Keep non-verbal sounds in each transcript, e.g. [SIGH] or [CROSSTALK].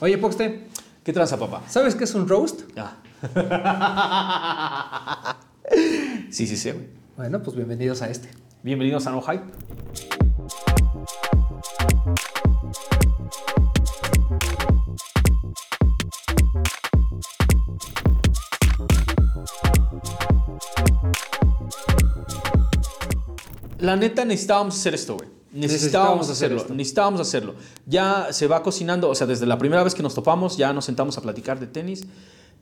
Oye, Poxte, ¿Qué tranza, papá? ¿sabes qué es un roast? Ah. [LAUGHS] sí, sí, sí, güey. Bueno, pues bienvenidos a este. Bienvenidos a No Hype. La neta necesitábamos hacer esto, güey. Necesitábamos hacer hacerlo, esto. necesitábamos hacerlo. Ya se va cocinando, o sea, desde la primera vez que nos topamos, ya nos sentamos a platicar de tenis.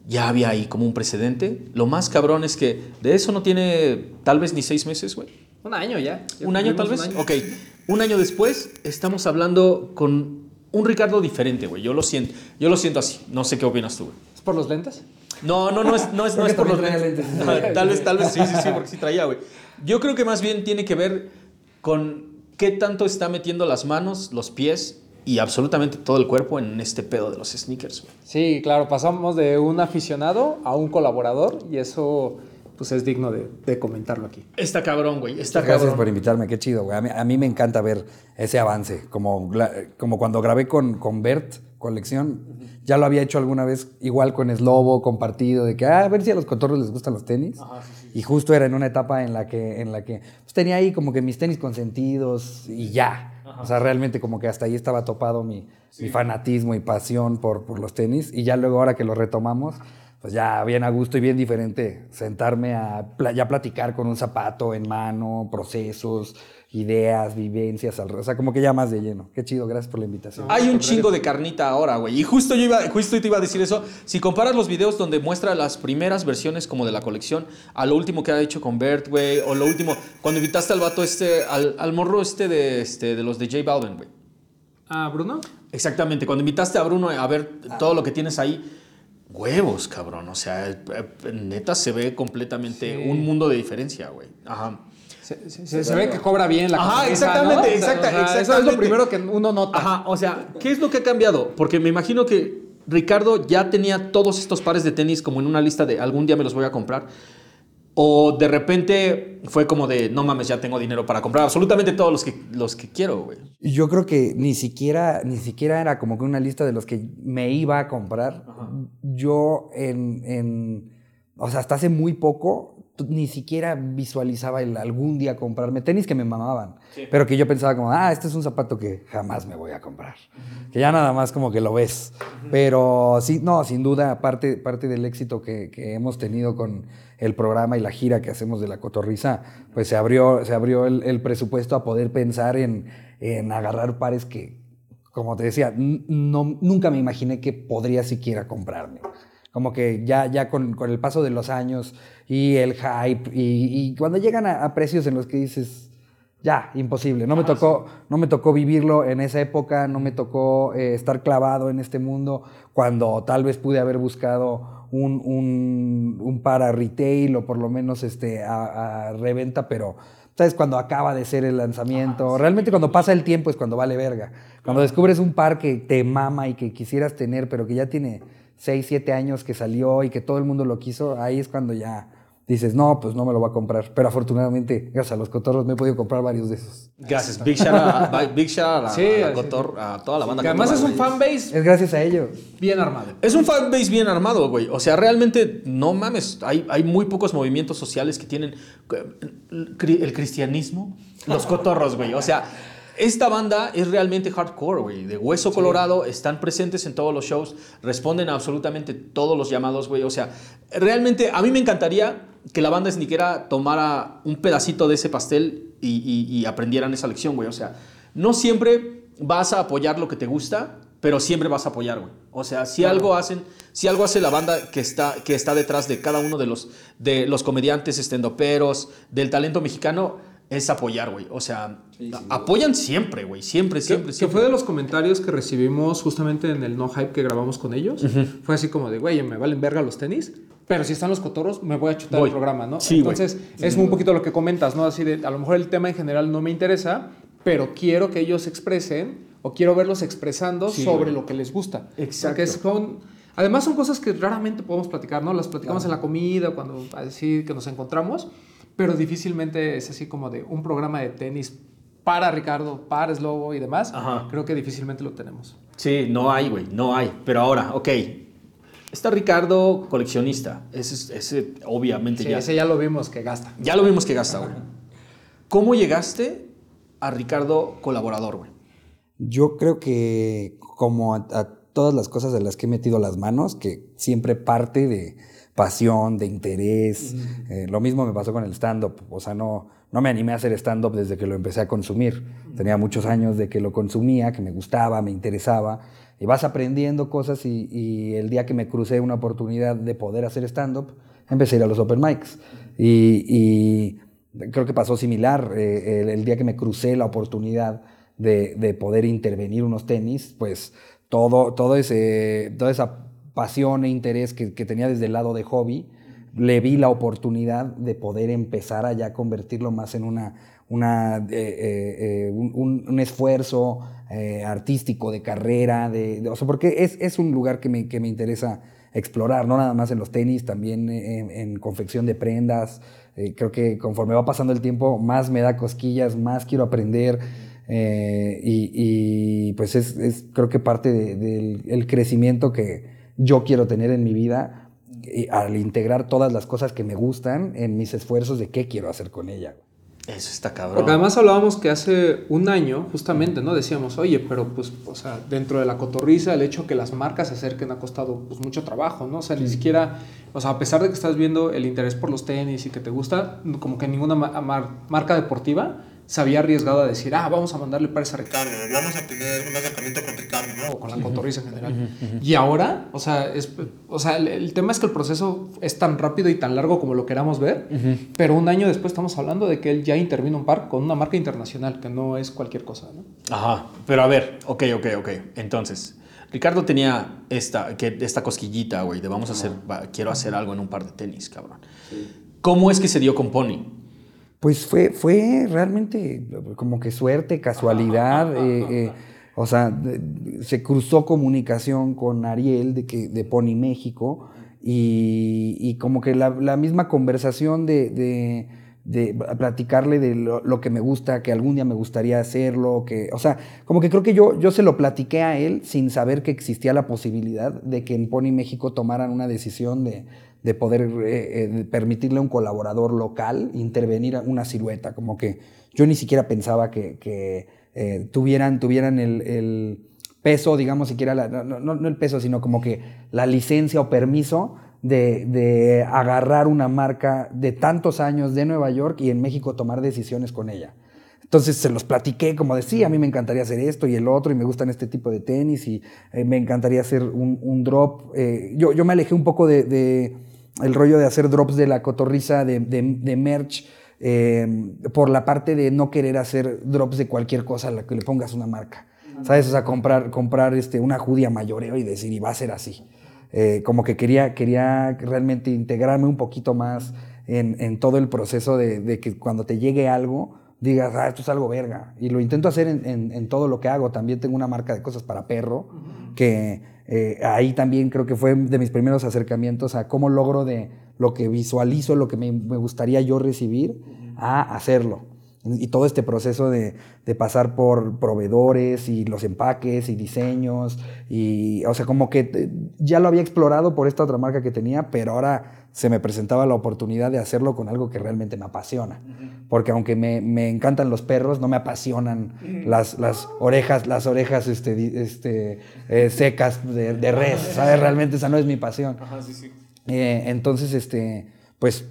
Ya había ahí como un precedente. Lo más cabrón es que de eso no tiene tal vez ni seis meses, güey. Un año ya. Ya ¿Un año tal vez? un año. Ok. Un año después estamos hablando con un Ricardo diferente, güey. Yo lo siento. Yo lo siento así. No sé qué opinas tú, güey. ¿Es por los lentes? No, no, no es, no es, no es por los lentes. [LAUGHS] lentes. No, tal vez, tal vez sí, sí, sí, porque sí traía, güey. Yo creo que más bien tiene que ver con qué tanto está metiendo las manos, los pies y absolutamente todo el cuerpo en este pedo de los sneakers, güey. Sí, claro, pasamos de un aficionado a un colaborador y eso pues es digno de, de comentarlo aquí. Está cabrón, güey. Está Gracias cabrón. por invitarme, qué chido, güey. A mí, a mí me encanta ver ese avance. Como, como cuando grabé con, con Bert, colección, ya lo había hecho alguna vez, igual con Slobo, compartido, de que ah, a ver si a los cotorros les gustan los tenis. Y justo era en una etapa en la que, en la que pues, tenía ahí como que mis tenis consentidos y ya. O sea, realmente como que hasta ahí estaba topado mi, mi fanatismo y pasión por, por los tenis. Y ya luego ahora que lo retomamos, pues ya bien a gusto y bien diferente sentarme a ya platicar con un zapato en mano, procesos, ideas, vivencias, al- o sea, como que ya más de lleno. Qué chido, gracias por la invitación. Hay un chingo de carnita ahora, güey. Y justo yo iba, justo te iba a decir eso. Si comparas los videos donde muestra las primeras versiones como de la colección a lo último que ha hecho con Bert, güey, o lo último cuando invitaste al vato este, al, al morro este de, este de los de J Balvin, güey. Ah, Bruno. Exactamente, cuando invitaste a Bruno a ver todo lo que tienes ahí, huevos, cabrón. O sea, eh, eh, neta se ve completamente Sí. un mundo de diferencia, güey. Ajá. Se, se- se- se ve que cobra bien la Ajá, exactamente, exacta- o sea, Eso es lo primero que uno nota. Ajá, o sea, ¿qué es lo que ha cambiado? Porque me imagino que Ricardo ya tenía todos estos pares de tenis como en una lista de algún día me los voy a comprar. O de repente fue como de, no mames, ya tengo dinero para comprar absolutamente todos los que, los que quiero, güey. Yo creo que ni siquiera, ni siquiera era como que una lista de los que me iba a comprar. Yo en, en- o sea, hasta hace muy poco ni siquiera visualizaba el algún día comprarme tenis que me mamaban, pero que yo pensaba como, ah, este es un zapato que jamás me voy a comprar. Que ya nada más como que lo ves. Pero sí, no, sin duda, parte, parte del éxito que, que hemos tenido con el programa y la gira que hacemos de la cotorriza, pues se abrió, se abrió el, el presupuesto a poder pensar en, en agarrar pares que, como te decía, no, nunca me imaginé que podría siquiera comprarme. Como que ya, ya con, con el paso de los años y el hype y, y cuando llegan a, a precios en los que dices, ya, imposible. No me, tocó, no me tocó vivirlo en esa época, no me tocó eh, estar clavado en este mundo cuando tal vez pude haber buscado un, un, un para retail o por lo menos este, a, a reventa, pero ¿sabes? Cuando acaba de ser el lanzamiento. Realmente cuando pasa el tiempo es cuando vale verga. Cuando descubres un par que te mama y que quisieras tener, pero que ya tiene 6, 7 años que salió y que todo el mundo lo quiso, ahí es cuando ya dices, no, pues no me lo voy a comprar. Pero afortunadamente, gracias a los cotorros, me he podido comprar varios de esos. Gracias. Big shout out a, big shout out a, Sí, a la sí. Cotor- a toda la banda. Que además es un fanbase Es gracias a ellos. bien armado. Es un fanbase bien armado, güey. O sea, realmente, no mames, hay, hay muy pocos movimientos sociales que tienen eh, el cristianismo, los cotorros, güey. O sea, esta banda es realmente hardcore, güey. De hueso colorado, están presentes en todos los shows, responden a absolutamente todos los llamados, güey. O sea, realmente a mí me encantaría que la banda sneakera tomara un pedacito de ese pastel y, y- y aprendieran esa lección, güey. O sea, no siempre vas a apoyar lo que te gusta, pero siempre vas a apoyar, güey. O sea, si algo hacen, si algo hace la banda que está, que está detrás de cada uno de los, de los comediantes, estendoperos, del talento mexicano, es apoyar, güey. O sea, apoyan siempre, güey. Siempre, siempre, Que siempre. fue de los comentarios que recibimos justamente en el No Hype que grabamos con ellos. Fue así como de, güey, me valen verga los tenis, pero si están los cotorros, me voy a chutar Voy. el programa, ¿no? Sí. Entonces, es un poquito lo que comentas, ¿no? Así de, a lo mejor el tema en general no me interesa, pero quiero que ellos expresen o quiero verlos expresando Sí, sobre lo que les gusta. Exacto. Porque es con- además son cosas que raramente podemos platicar, ¿no? Las platicamos en la comida, cuando así que nos encontramos, pero difícilmente es así como de un programa de tenis para Ricardo, para Slobo y demás. Ajá. Creo que difícilmente lo tenemos. Sí, no hay, güey, no hay. Pero ahora, ok. Está Ricardo, coleccionista. Ese, ese obviamente Sí, ya. ese ya lo vimos que gasta. Ya lo vimos que gasta, güey. ¿Cómo llegaste a Ricardo colaborador, güey? Yo creo que como a, a todas las cosas de las que he metido las manos, que siempre parte de pasión, de interés. Eh, lo mismo me pasó con el stand-up. O sea, no, no me animé a hacer stand-up desde que lo empecé a consumir. Tenía muchos años de que lo consumía, que me gustaba, me interesaba. Y vas aprendiendo cosas y, el día que me crucé una oportunidad de poder hacer stand-up, empecé a ir a los open mics. Y, creo que pasó similar. eh, el, día que me crucé la oportunidad de, de poder intervenir unos tenis, pues todo, todo toda esa pasión e interés que, que tenía desde el lado de hobby, le vi la oportunidad de poder empezar a ya convertirlo más en una, una, eh, eh, eh, un, esfuerzo artístico, de carrera, de, o sea, porque es, es un lugar que me, que me interesa explorar, no nada más en los tenis, también en, confección de prendas. Creo que conforme va pasando el tiempo, más me da cosquillas, más quiero aprender. y, pues es, creo que parte de- del el crecimiento que yo quiero tener en mi vida al integrar todas las cosas que me gustan en mis esfuerzos de qué quiero hacer con ella. Eso está cabrón. Porque además hablábamos que hace un año, justamente, ¿no? Decíamos, oye, pero pues, o sea, dentro de la cotorriza, el hecho que las marcas se acerquen ha costado pues mucho trabajo, ¿no? O sea, ni siquiera, o sea, a pesar de que estás viendo el interés por los tenis y que te gusta, como que ninguna ma- mar- marca deportiva se había arriesgado a decir, ah, vamos a mandarle pares a Ricardo, vamos a tener un acercamiento con Ricardo, ¿no? O con la cotorriza en general. Y ahora, o sea, es, o sea el, el tema es que el proceso es tan rápido y tan largo como lo queramos ver, pero un año después estamos hablando de que él ya intervino un par con una marca internacional, que no es cualquier cosa, ¿no? Ajá, pero a ver, ok, ok, ok. Entonces, Ricardo tenía esta, que, esta cosquillita, güey, de vamos a hacer, va, quiero hacer algo en un par de tenis, cabrón. ¿Cómo es que se dio con Pony? Pues fue, fue realmente como que suerte, casualidad. [LAUGHS] eh, eh, o sea, se cruzó comunicación con Ariel de, que, de Pony México y, y como que la, la misma conversación de, de- de platicarle de lo, lo que me gusta, que algún día me gustaría hacerlo, que, o sea, como que creo que yo, yo se lo platiqué a él sin saber que existía la posibilidad de que en Pony México tomaran una decisión de, de poder eh, eh, permitirle a un colaborador local intervenir a una silueta, como que yo ni siquiera pensaba que, que, eh, tuvieran, tuvieran el, el peso, digamos, siquiera, la- no, no- no el peso, sino como que la licencia o permiso de, de agarrar una marca de tantos años de Nueva York y en México tomar decisiones con ella. Entonces se los platiqué como decía, a mí me encantaría hacer esto y el otro y me gustan este tipo de tenis y eh, me encantaría hacer un, drop. Eh, yo, yo me alejé un poco de, el rollo de hacer drops de la cotorriza de, de, merch eh, por la parte de no querer hacer drops de cualquier cosa a la que le pongas una marca. ¿Sabes? O sea, comprar, comprar este, una judía mayoreo y decir, y va a ser así. Eh, como que quería, quería realmente integrarme un poquito más en, en todo el proceso de que cuando te llegue algo, digas, ah, esto es algo verga. Y lo intento hacer en, en- en todo lo que hago. También tengo una marca de cosas para perro, que eh, ahí también creo que fue de mis primeros acercamientos a cómo logro de lo que visualizo, lo que me, me gustaría yo recibir, a hacerlo. Y todo este proceso de, de pasar por proveedores y los empaques y diseños. Y, o sea, como que eh, ya lo había explorado por esta otra marca que tenía, pero ahora se me presentaba la oportunidad de hacerlo con algo que realmente me apasiona. Porque aunque me, me encantan los perros, no me apasionan las, las orejas, las orejas este, este, eh, secas de, de res. ¿Sabes? Realmente esa no es mi pasión. Eh, entonces, este, pues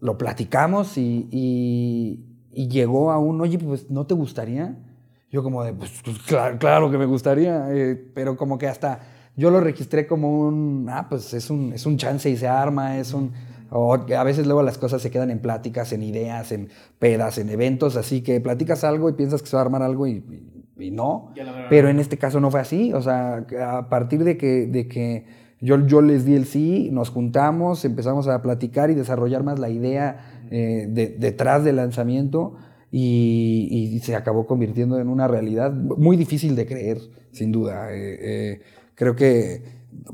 lo platicamos y, y- y llegó a un, oye, pues ¿no te gustaría? Yo como de, pues, pues, claro, claro que me gustaría, eh, pero como que hasta yo lo registré como un, ah, pues es un, es un chance y se arma, es un... O a veces luego las cosas se quedan en pláticas, en ideas, en pedas, en eventos, así que platicas algo y piensas que se va a armar algo y, y- y no. Pero en este caso no fue así. O sea, a partir de que, de que yo, yo les di el sí, nos juntamos, empezamos a platicar y desarrollar más la idea eh, de- detrás del lanzamiento y, y se acabó convirtiendo en una realidad muy difícil de creer, sin duda. Eh, eh, creo que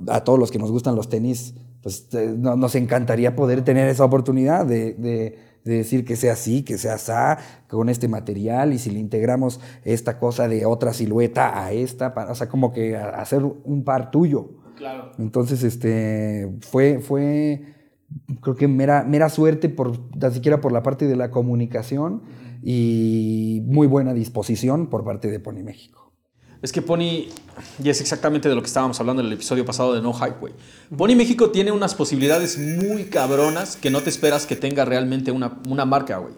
a todos los que nos gustan los tenis, pues eh, no- nos encantaría poder tener esa oportunidad de, de- de decir que sea así, que sea así, con este material, y si le integramos esta cosa de otra silueta a esta, para, o sea, como que hacer un par tuyo. Claro. Entonces, este, fue, fue, creo que mera, mera suerte, por, ni siquiera por la parte de la comunicación, y muy buena disposición por parte de Pony México. Es que Pony, y es exactamente de lo que estábamos hablando en el episodio pasado de No güey. Pony México tiene unas posibilidades muy cabronas que no te esperas que tenga realmente una, una marca, güey.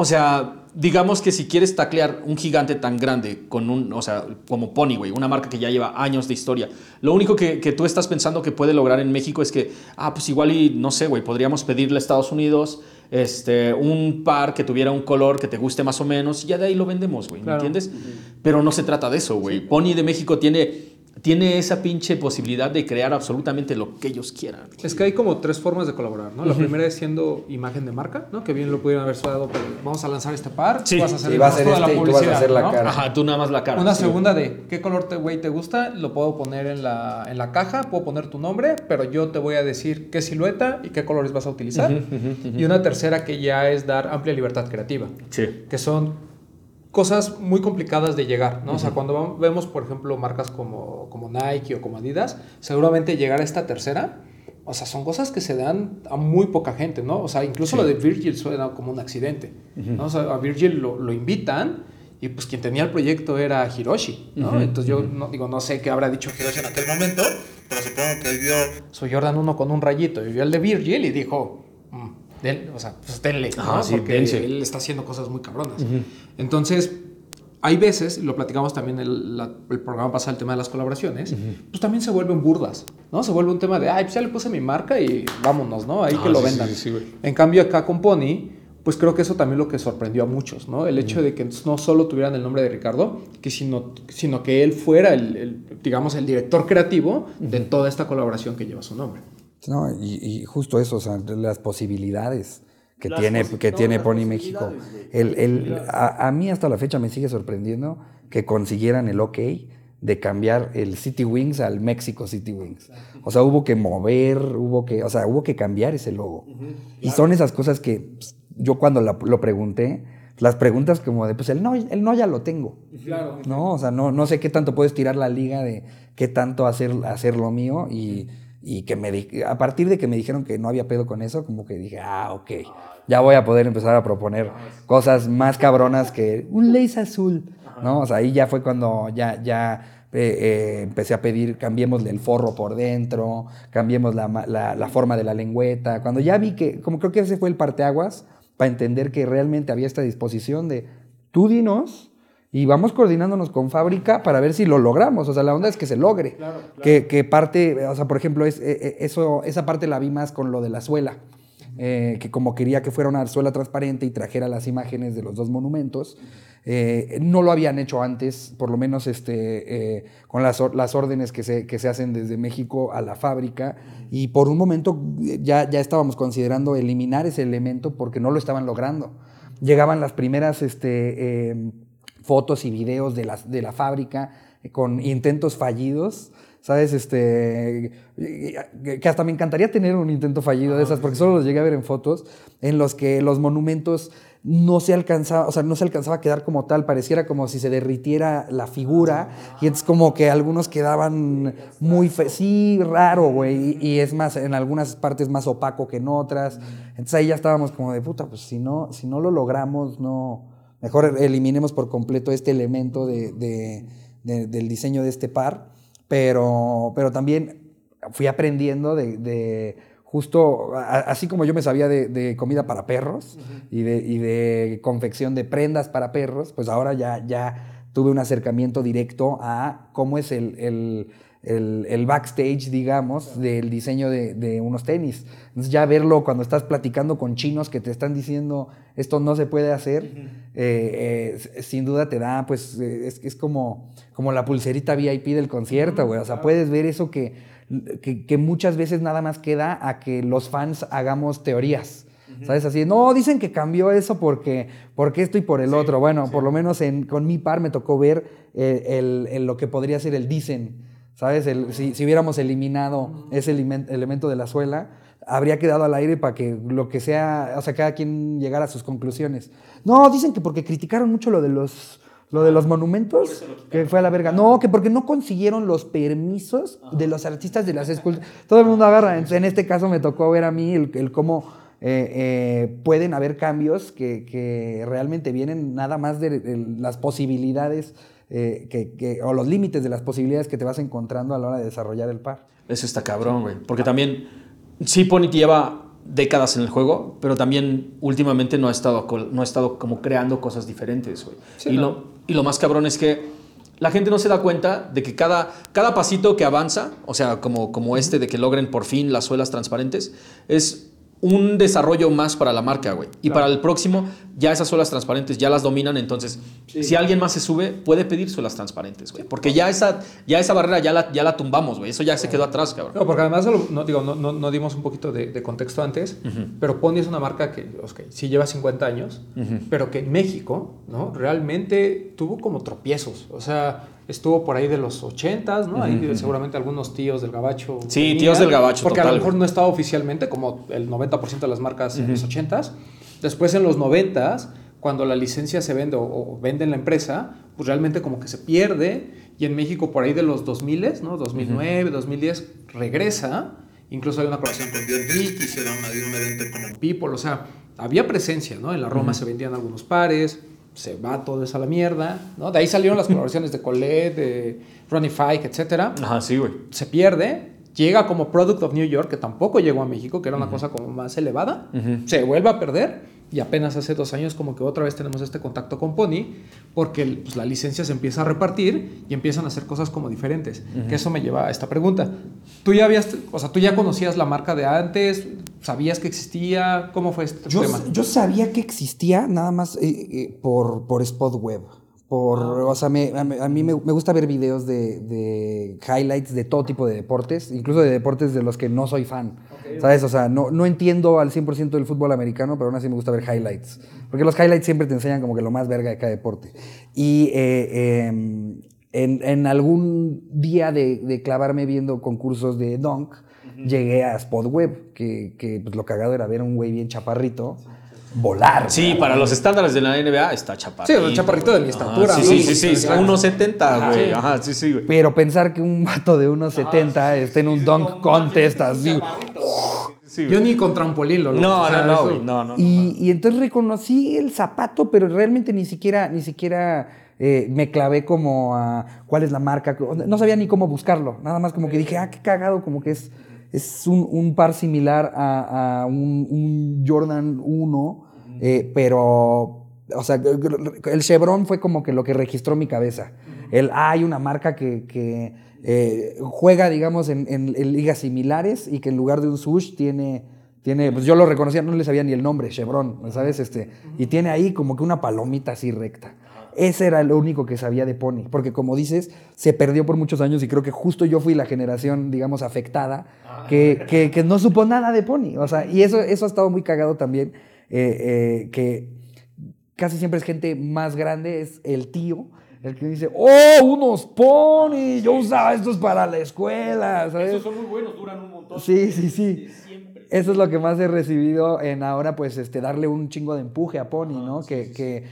O sea, digamos que si quieres taclear un gigante tan grande con un, o sea, como Pony, güey, una marca que ya lleva años de historia, lo único que, que, tú estás pensando que puede lograr en México es que, ah, pues igual y, no sé, güey, podríamos pedirle a Estados Unidos este, un par que tuviera un color que te guste más o menos, y ya de ahí lo vendemos, güey, ¿me entiendes? Pero no se trata de eso, güey. Pony de México tiene tiene esa pinche posibilidad de crear absolutamente lo que ellos quieran. Es que hay como tres formas de colaborar, ¿no? La primera es siendo imagen de marca, ¿no? Que bien lo pudieran haber dado, pero vamos a lanzar este par, sí. vas a hacer, sí, va a ser este la y tú vas a hacer la cara. Ajá, tú nada más la cara. Una segunda de qué color te, güey, te gusta, lo puedo poner en la, en la caja, puedo poner tu nombre, pero yo te voy a decir qué silueta y qué colores vas a utilizar. y una tercera que ya es dar amplia libertad creativa. Sí. Que son cosas muy complicadas de llegar, ¿no? O sea, cuando vemos, por ejemplo, marcas como, como Nike o como Adidas, seguramente llegar a esta tercera, o sea, son cosas que se dan a muy poca gente, ¿no? O sea, incluso lo de Virgil suena como un accidente, ¿no? O sea, a Virgil lo, lo, invitan y pues quien tenía el proyecto era Hiroshi, ¿no? Entonces yo no, digo, no sé qué habrá dicho Hiroshi en aquel momento, pero supongo que vio su Jordan 1 con un rayito y vio el de Virgil y dijo, mm, o sea, pues denle, ¿no? Porque él está haciendo cosas muy cabronas. Entonces, hay veces, lo platicamos también el, el programa pasado, el tema de las colaboraciones, pues también se vuelven burdas, ¿no? Se vuelve un tema de, ay, pues ya le puse mi marca y vámonos, ¿no? Ahí que lo vendan. en cambio, acá con Pony, pues creo que eso también lo que sorprendió a muchos, ¿no? El hecho de que no solo tuvieran el nombre de Ricardo, que sino, sino que él fuera el, digamos, el director creativo de toda esta colaboración que lleva su nombre. No, y, justo eso, o sea, las posibilidades que tiene, que tiene Pony México. El, el, a, mí hasta la fecha me sigue sorprendiendo que consiguieran el ok de cambiar el City Wings al México City Wings. O sea, hubo que mover, hubo que, o sea, hubo que cambiar ese logo. Y son esas cosas que pues, yo cuando lo pregunté, las preguntas como de, pues el no, el no ya lo tengo. Claro. ¿No? O sea, no, no sé qué tanto puedes tirar la liga de qué tanto hacer, hacer lo mío y y que me a partir de que me dijeron que no había pedo con eso, como que dije, ah, ok, ya voy a poder empezar a proponer cosas más cabronas que un lace azul, ¿no? O sea, ahí ya fue cuando ya, ya eh, eh, empecé a pedir, cambiémosle el forro por dentro, cambiemos la, la, la, forma de la lengüeta. Cuando ya vi que, como creo que ese fue el parteaguas, para entender que realmente había esta disposición de, tú dinos, y vamos coordinándonos con fábrica para ver si lo logramos. O sea, la onda es que se logre. Que, que, parte, o sea, por ejemplo, es, e, e, eso, esa parte la vi más con lo de la suela. Eh, que como quería que fuera una suela transparente y trajera las imágenes de los dos monumentos, eh, no lo habían hecho antes, por lo menos este, eh, con las, las órdenes que se, que se, hacen desde México a la fábrica, y por un momento ya, ya estábamos considerando eliminar ese elemento porque no lo estaban logrando. Llegaban las primeras... Este, fotos y videos de la, de la fábrica eh, con intentos fallidos. ¿Sabes? Este, que hasta me encantaría tener un intento fallido de esas, porque solo los llegué a ver en fotos, en los que los monumentos no se alcanzaba, o sea, no se alcanzaba a quedar como tal, pareciera como si se derritiera la figura, y entonces como que algunos quedaban muy, sí, raro, güey, y, es más, en algunas partes más opaco que en otras, entonces ahí ya estábamos como de puta, pues si no, si no lo logramos, no, Mejor eliminemos por completo este elemento de, del diseño de este par, pero, pero también fui aprendiendo de, justo, así como yo me sabía de, comida para perros y, de, confección de prendas para perros, pues ahora ya, ya tuve un acercamiento directo a cómo es el el, backstage, digamos, del diseño de, unos tenis. Entonces ya verlo cuando estás platicando con chinos que te están diciendo esto no se puede hacer, eh, eh, sin duda te da, pues es, es como, como la pulserita VIP del concierto, güey. O sea, puedes ver eso que, que, muchas veces nada más queda a que los fans hagamos teorías. ¿Sabes? Así, no, dicen que cambió eso porque, porque esto y por el otro. Bueno, por lo menos en, con mi par me tocó ver eh, el, lo que podría ser el dicen. ¿Sabes? si, hubiéramos eliminado ese elemento de la suela, habría quedado al aire para que lo que sea, o sea, cada quien llegara a sus conclusiones. No, dicen que porque criticaron mucho lo de los lo de los monumentos, que fue a la verga. No, que porque no consiguieron los permisos de los artistas de las esculturas. Todo el mundo agarra. En este caso me tocó ver a mí el, cómo eh, eh, pueden haber cambios que, realmente vienen nada más de, las posibilidades eh, que, o los límites de las posibilidades que te vas encontrando a la hora de desarrollar el par. Eso está cabrón, güey. Porque también, sí, Pony lleva décadas en el juego, pero también últimamente no ha estado, no ha estado como creando cosas diferentes, güey. y, lo, y lo más cabrón es que la gente no se da cuenta de que cada, cada pasito que avanza, o sea, como, como este de que logren por fin las suelas transparentes, es un desarrollo más para la marca, güey. Y para el próximo, ya esas suelas transparentes ya las dominan, entonces, si alguien más se sube, puede pedir suelas transparentes, güey. Porque ya esa, ya esa barrera ya la, ya la tumbamos, güey. Eso ya se quedó atrás, cabrón. No, porque además, no, digo, no, no, dimos un poquito de, contexto antes, pero Pony es una marca que, okay, sí lleva 50 años, pero que en México, ¿no? Realmente tuvo como tropiezos. O sea, estuvo por ahí de los 80 ¿no? Ahí seguramente algunos tíos del gabacho. Sí, tíos del gabacho. Porque a lo mejor no estaba oficialmente, como el 90% de las marcas en los 80 Después en los 90 cuando la licencia se vende o, vende en la empresa, pues realmente como que se pierde. Y en México por ahí de los 2000, ¿no? 2009, 2010, regresa. Incluso hay una colaboración con Dion Ricky, se da un evento con People. O sea, había presencia, ¿no? En la Roma se vendían algunos pares se va todo eso a la mierda, ¿no? De ahí salieron las [LAUGHS] colaboraciones de Colette, de Ronnie Fike, etc. Ajá, sí, güey. Se pierde, llega como Product of New York, que tampoco llegó a México, que era una cosa como más elevada, se vuelve a perder y apenas hace dos años como que otra vez tenemos este contacto con Pony porque pues, la licencia se empieza a repartir y empiezan a hacer cosas como diferentes. Que eso me lleva a esta pregunta. ¿Tú ya habías, o sea, tú ya conocías la marca de antes? ¿Sabías que existía? ¿Cómo fue este yo, tema? Yo sabía que existía nada más eh, eh, por, por Spot Web. Por, ah. o sea, a, mí me, gusta ver videos de, highlights de todo tipo de deportes, incluso de deportes de los que no soy fan. ¿Sabes? O sea, no, no entiendo al 100% del fútbol americano, pero aún así me gusta ver highlights. Porque los highlights siempre te enseñan como que lo más verga de cada deporte. Y eh, em, en, algún día de, clavarme viendo concursos de dunk, llegué a Spot Web, que, que pues, lo cagado era ver a un güey bien chaparrito volar. Sí, para los estándares de la NBA está chaparrito. Sí, un chaparrito de mi estatura. sí, sí, sí, sí, 1.70, güey. Ajá, sí, sí, güey. Pero pensar que un vato de 1.70 esté en un dunk contest así. Yo ni con trampolín lo No, no, no, no, no, y, y, entonces reconocí el zapato, pero realmente ni siquiera, ni siquiera eh, me clavé como a cuál es la marca. No sabía ni cómo buscarlo. Nada más como que dije, ah, qué cagado, como que es es un, par similar a, un, Jordan 1, eh, pero, o sea, el Chevron fue como que lo que registró mi cabeza. El, ah, hay una marca que, eh, juega, digamos, en, ligas similares y que en lugar de un sush tiene, tiene, pues yo lo reconocía, no le sabía ni el nombre, Chevron, ¿sabes? Este, y tiene ahí como que una palomita así recta. Ese era lo único que sabía de Pony, porque como dices, se perdió por muchos años y creo que justo yo fui la generación, digamos, afectada, ah. que, que, no supo nada de Pony. O sea, y eso, eso ha estado muy cagado también, eh, eh, que casi siempre es gente más grande, es el tío, el que dice, oh, unos Pony, yo usaba estos para la escuela, ¿sabes? Esos son muy buenos, duran un montón. Sí, sí, sí. Eso es lo que más he recibido en ahora, pues, este, darle un chingo de empuje a Pony, ¿no? que, que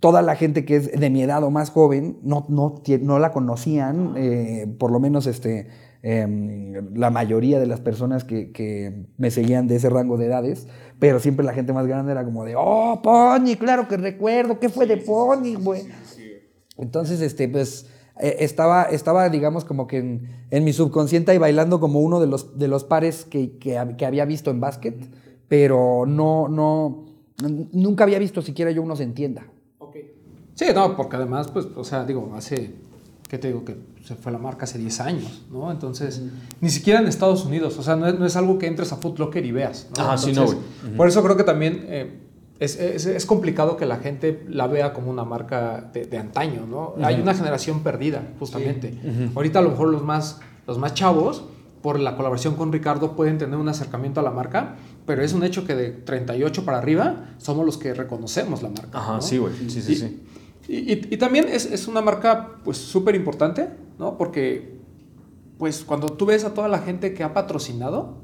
toda la gente que es de mi edad o más joven no, no, no la conocían, eh, por lo menos este, em, la mayoría de las personas que, me seguían de ese rango de edades, pero siempre la gente más grande era como de, oh, Pony, claro que recuerdo, ¿qué fue de Pony, güey? Entonces, este, pues, eh, estaba, estaba, digamos, como que en, mi subconsciente y bailando como uno de los, de los pares que, que, que había visto en básquet, pero no, no, nunca había visto siquiera yo unos en tienda. Sí, no, porque además, pues, o sea, digo, hace, ¿qué te digo? Que se fue la marca hace 10 años, ¿no? Entonces, ni siquiera en Estados Unidos, o sea, no es, algo que entres a Foot Locker y veas, ¿no? Ah, sí, no, Por eso creo que también eh, es, es, complicado que la gente la vea como una marca de, antaño, ¿no? Hay una generación perdida, justamente. Ahorita a lo mejor los más, los más chavos, por la colaboración con Ricardo, pueden tener un acercamiento a la marca, pero es un hecho que de 38 para arriba somos los que reconocemos la marca. Ajá, sí, güey. Sí, sí, y, y, también es, es, una marca pues súper importante, ¿no? Porque pues cuando tú ves a toda la gente que ha patrocinado,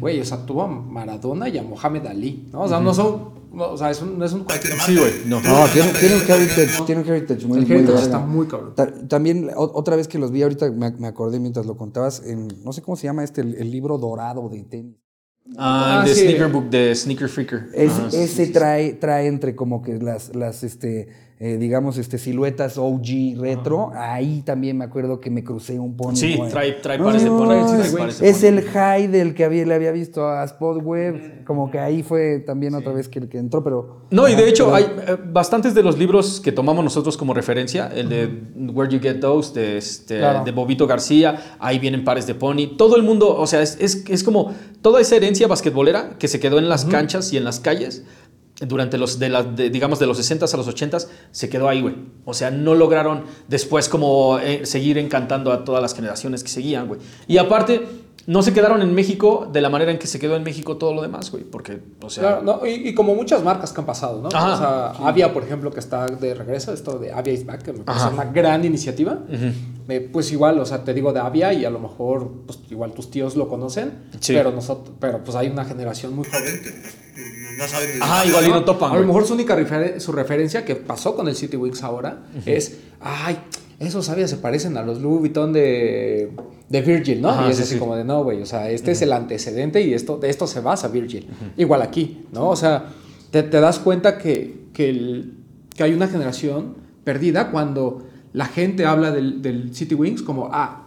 güey, o sea, tuvo a Maradona y a Mohamed Ali, ¿no? O sea, no son, no, o sea, es un, no es un cualquier Sí, güey, no. No, tiene, tiene un heritage, tiene un heritage muy, El muy heritage está muy cabrón. Ta- También, o- otra vez que los vi ahorita, me, me acordé mientras lo contabas, en, no sé cómo se llama este, el, el libro dorado de tenis. Ah, Ah, de sí. Sneaker Book, de Sneaker Freaker. Es- sí, ese sí, sí. trae, trae entre como que las, las este, eh, digamos, este, siluetas OG retro. Ahí también me acuerdo que me crucé un pony. Sí, trae, trae pares de No, pony, es- Es el high del que había, le había visto a Spot Web. Como que ahí fue también otra vez que el que entró, pero. No, y de hecho pero- hay eh, bastantes de los libros que tomamos nosotros como referencia, el de Where You Get Those, de, este, Claro. de Bobito García, ahí vienen pares de pony, todo el mundo, o sea, es, es, es como toda esa herencia basquetbolera que se quedó en las canchas y en las calles durante los, de la, digamos, de los 60s a los 80s, se quedó ahí, güey. O sea, no lograron después como eh, seguir encantando a todas las generaciones que seguían, güey. Y aparte, no se quedaron en México de la manera en que se quedó en México todo lo demás, güey. Porque, o sea... Claro, no, y, y como muchas marcas que han pasado, ¿no? Ajá. O sea, Avia, por ejemplo, que está de regreso, esto de Avia is Back, que me parece Ajá. una gran iniciativa. Eh, pues igual, o sea, te digo de Avia y a lo mejor, pues igual tus tíos lo conocen, Sí. pero nosotros, pero pues hay una generación muy joven que no saben ni Ajá, igual y no topan, A lo mejor su única refer- su referencia que pasó con el City Wings ahora es, ay, esos Avia se parecen a los Louis Vuitton de, de Virgil, ¿no? Ajá, y es sí, así sí. como de, no, güey, o sea, este es el antecedente y esto, de esto se basa Virgil. Igual aquí, ¿no? O sea, te, te das cuenta que, que, el- que hay una generación perdida cuando la gente habla del, del City Wings como, ah,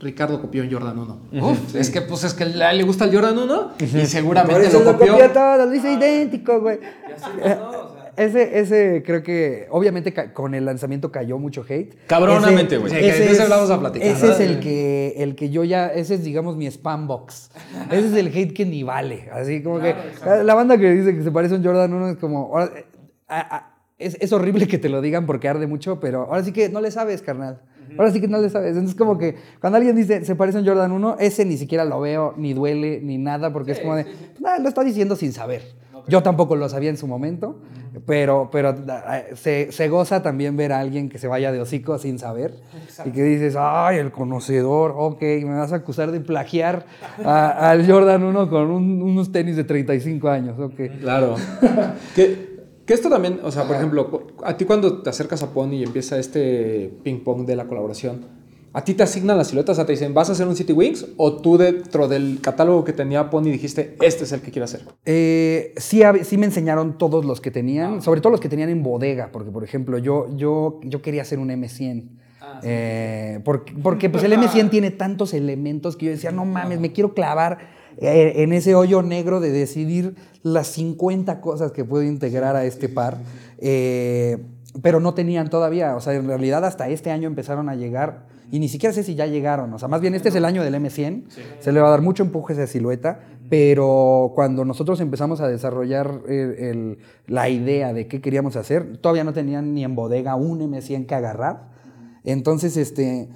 Ricardo copió en Jordan 1. Uf, es que pues es que a él le gusta el Jordan 1 y Por seguramente eso lo lo copió. copió todo, lo hizo idéntico, güey. Ese, ese creo que, obviamente, con el lanzamiento cayó mucho hate. Cabronamente, güey. De eso vamos a platicar, Ese es el que, el que yo ya, ese es, digamos, mi spam box. Ese es el hate que ni vale. Así como que la banda que dice que se parece a un Jordan 1 es como, ahora, eh, a- a- es, es horrible que te lo digan porque arde mucho, pero ahora sí que no le sabes, carnal. Ahora sí que no le sabes. Entonces, como que cuando alguien dice se parece a un Jordan 1, ese ni siquiera lo veo, ni duele, ni nada, porque es como de, pues, nada, lo está diciendo sin saber. Yo tampoco lo sabía en su momento, pero, pero ah, se, se goza también ver a alguien que se vaya de hocico sin saber y que dices, ay, el conocedor, ok, me vas a acusar de plagiar al Jordan 1 con un- unos tenis de 35 años, ok. Claro. [LAUGHS] que, que esto también, o sea, por ejemplo, a ti cuando te acercas a Pony y empieza este ping pong de la colaboración, ¿a ti te asignan las siluetas? O sea, te dicen, ¿vas a hacer un City Wings? ¿O tú dentro del catálogo que tenía Pony dijiste, este es el que quiero hacer? Eh, sí, sí me enseñaron todos los que tenían, sobre todo los que tenían en bodega, porque por ejemplo yo, yo, yo quería hacer un M100. Eh, porque, porque pues el [LAUGHS] M100 tiene tantos elementos que yo decía, no mames, me quiero clavar eh, en ese hoyo negro de decidir las 50 cosas que puedo integrar a este par. Eh, pero no tenían todavía, o sea, en realidad hasta este año empezaron a llegar y ni siquiera sé si ya llegaron, o sea, más bien este es el año del M100, se le va a dar mucho empuje a esa silueta, pero cuando nosotros empezamos a desarrollar el- el- la idea de qué queríamos hacer, todavía no tenían ni en bodega un M100 que agarrar, entonces, este,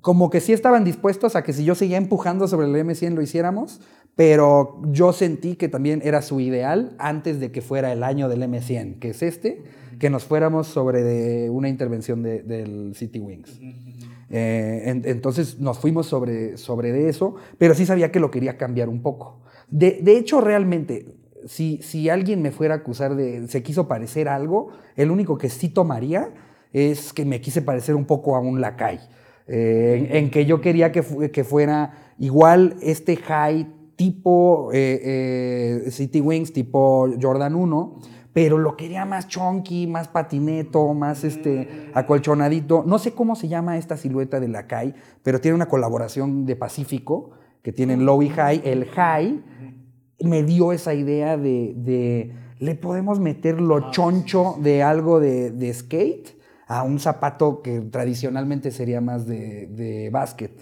como que sí estaban dispuestos a que si yo seguía empujando sobre el M100 lo hiciéramos, pero yo sentí que también era su ideal antes de que fuera el año del M100, que es este, que nos fuéramos sobre de una intervención de- del City Wings. Eh, en- entonces nos fuimos sobre, sobre eso, pero sí sabía que lo quería cambiar un poco. De, de hecho, realmente, si, si alguien me fuera a acusar de se quiso parecer algo, el único que sí tomaría es que me quise parecer un poco a un lacay. Eh, en, que yo quería que, que fuera igual este high tipo eh, eh, City Wings, tipo Jordan 1, pero lo quería más chunky, más patineto, más este acolchonadito. No sé cómo se llama esta silueta de Lacay, pero tiene una colaboración de Pacífico que tienen low y high. El high me dio esa idea de, de le podemos meter lo choncho de algo de, de skate a un zapato que tradicionalmente sería más de, de básquet.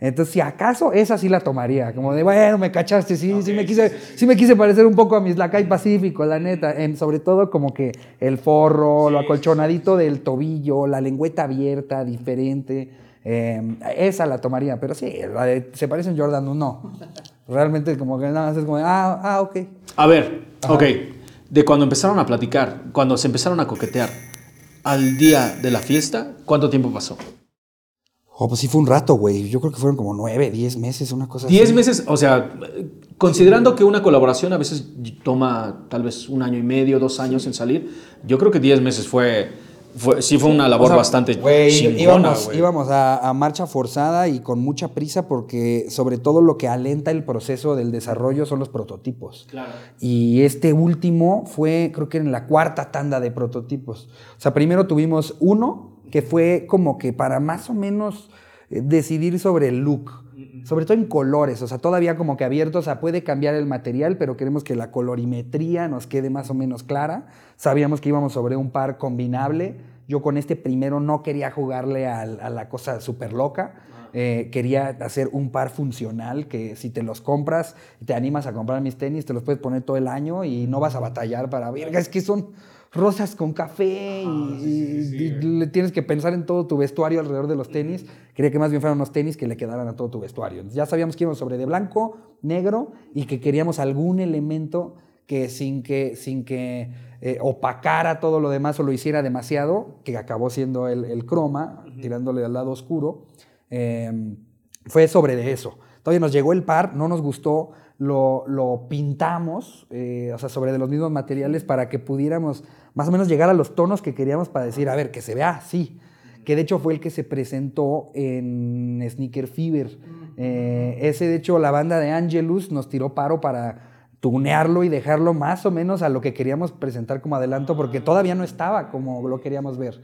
Entonces, si acaso, esa sí la tomaría. Como de, bueno, me cachaste, sí, sí, me quise, sí me quise parecer un poco a mis Lacay Pacífico, la neta. En, sobre todo como que el forro, lo acolchonadito del tobillo, la lengüeta abierta, diferente. Eh, esa la tomaría, pero sí, la de, se parece a un Jordan, no. Realmente como que nada más es como, de, ah, ah, ok. A ver, ok. De cuando empezaron a platicar, cuando se empezaron a coquetear, al día de la fiesta, ¿cuánto tiempo pasó? Oh, pues sí fue un rato, güey. Yo creo que fueron como nueve, diez meses, una cosa Diez así. meses, o sea, considerando que una colaboración a veces toma tal vez un año y medio, dos años en salir, yo creo que diez meses fue, fue sí fue una labor O sea, bastante güey, chingona, íbamos, íbamos a, a marcha forzada y con mucha prisa porque sobre todo lo que alenta el proceso del desarrollo son los prototipos. Y este último fue, creo que en la cuarta tanda de prototipos. O sea, primero tuvimos uno que fue como que para más o menos eh, decidir sobre el look. Sobre todo en colores, o sea, todavía como que abiertos, o sea, puede cambiar el material, pero queremos que la colorimetría nos quede más o menos clara. Sabíamos que íbamos sobre un par combinable. Yo con este primero no quería jugarle a, la cosa súper loca. Eh, quería hacer un par funcional que si te los compras y te animas a comprar mis tenis, te los puedes poner todo el año y no vas a batallar para, verga, es que son rosas con café y, y- y le tienes que pensar en todo tu vestuario alrededor de los tenis. Quería que más bien fueran unos tenis que le quedaran a todo tu vestuario. Ya sabíamos que íbamos sobre de blanco, negro y que queríamos algún elemento que sin que, sin que eh, opacara todo lo demás o lo hiciera demasiado, que acabó siendo el, el croma, tirándole al lado oscuro, eh, fue sobre de eso. Todavía nos llegó el par, no nos gustó, lo, lo pintamos, eh, o sea, sobre de los mismos materiales para que pudiéramos más o menos llegar a los tonos que queríamos para decir, a ver, que se vea así. Que de hecho fue el que se presentó en Sneaker Fever. Eh, ese, de hecho, la banda de Angelus nos tiró paro para tunearlo y dejarlo más o menos a lo que queríamos presentar como adelanto, porque todavía no estaba como lo queríamos ver.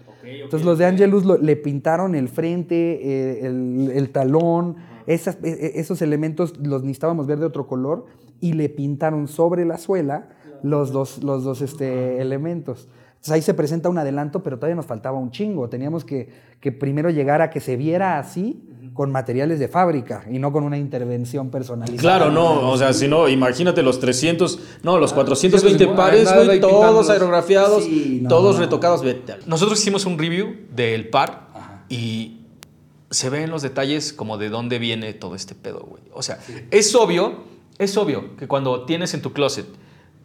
Entonces los de Angelus lo- le pintaron el frente, eh, el, el talón, esas- e- e- esos elementos los necesitábamos ver de otro color y le pintaron sobre la suela los dos, los dos este, elementos. Entonces ahí se presenta un adelanto, pero todavía nos faltaba un chingo. Teníamos que, que primero llegar a que se viera así con materiales de fábrica y no con una intervención personalizada. Claro, no, o sea, si no, imagínate los 300, no, los 420 sí, pares, güey, todos aerografiados, Sí, no, todos no. retocados. Nosotros hicimos un review del par y se ven los detalles como de dónde viene todo este pedo, güey. O sea, es obvio, es obvio que cuando tienes en tu closet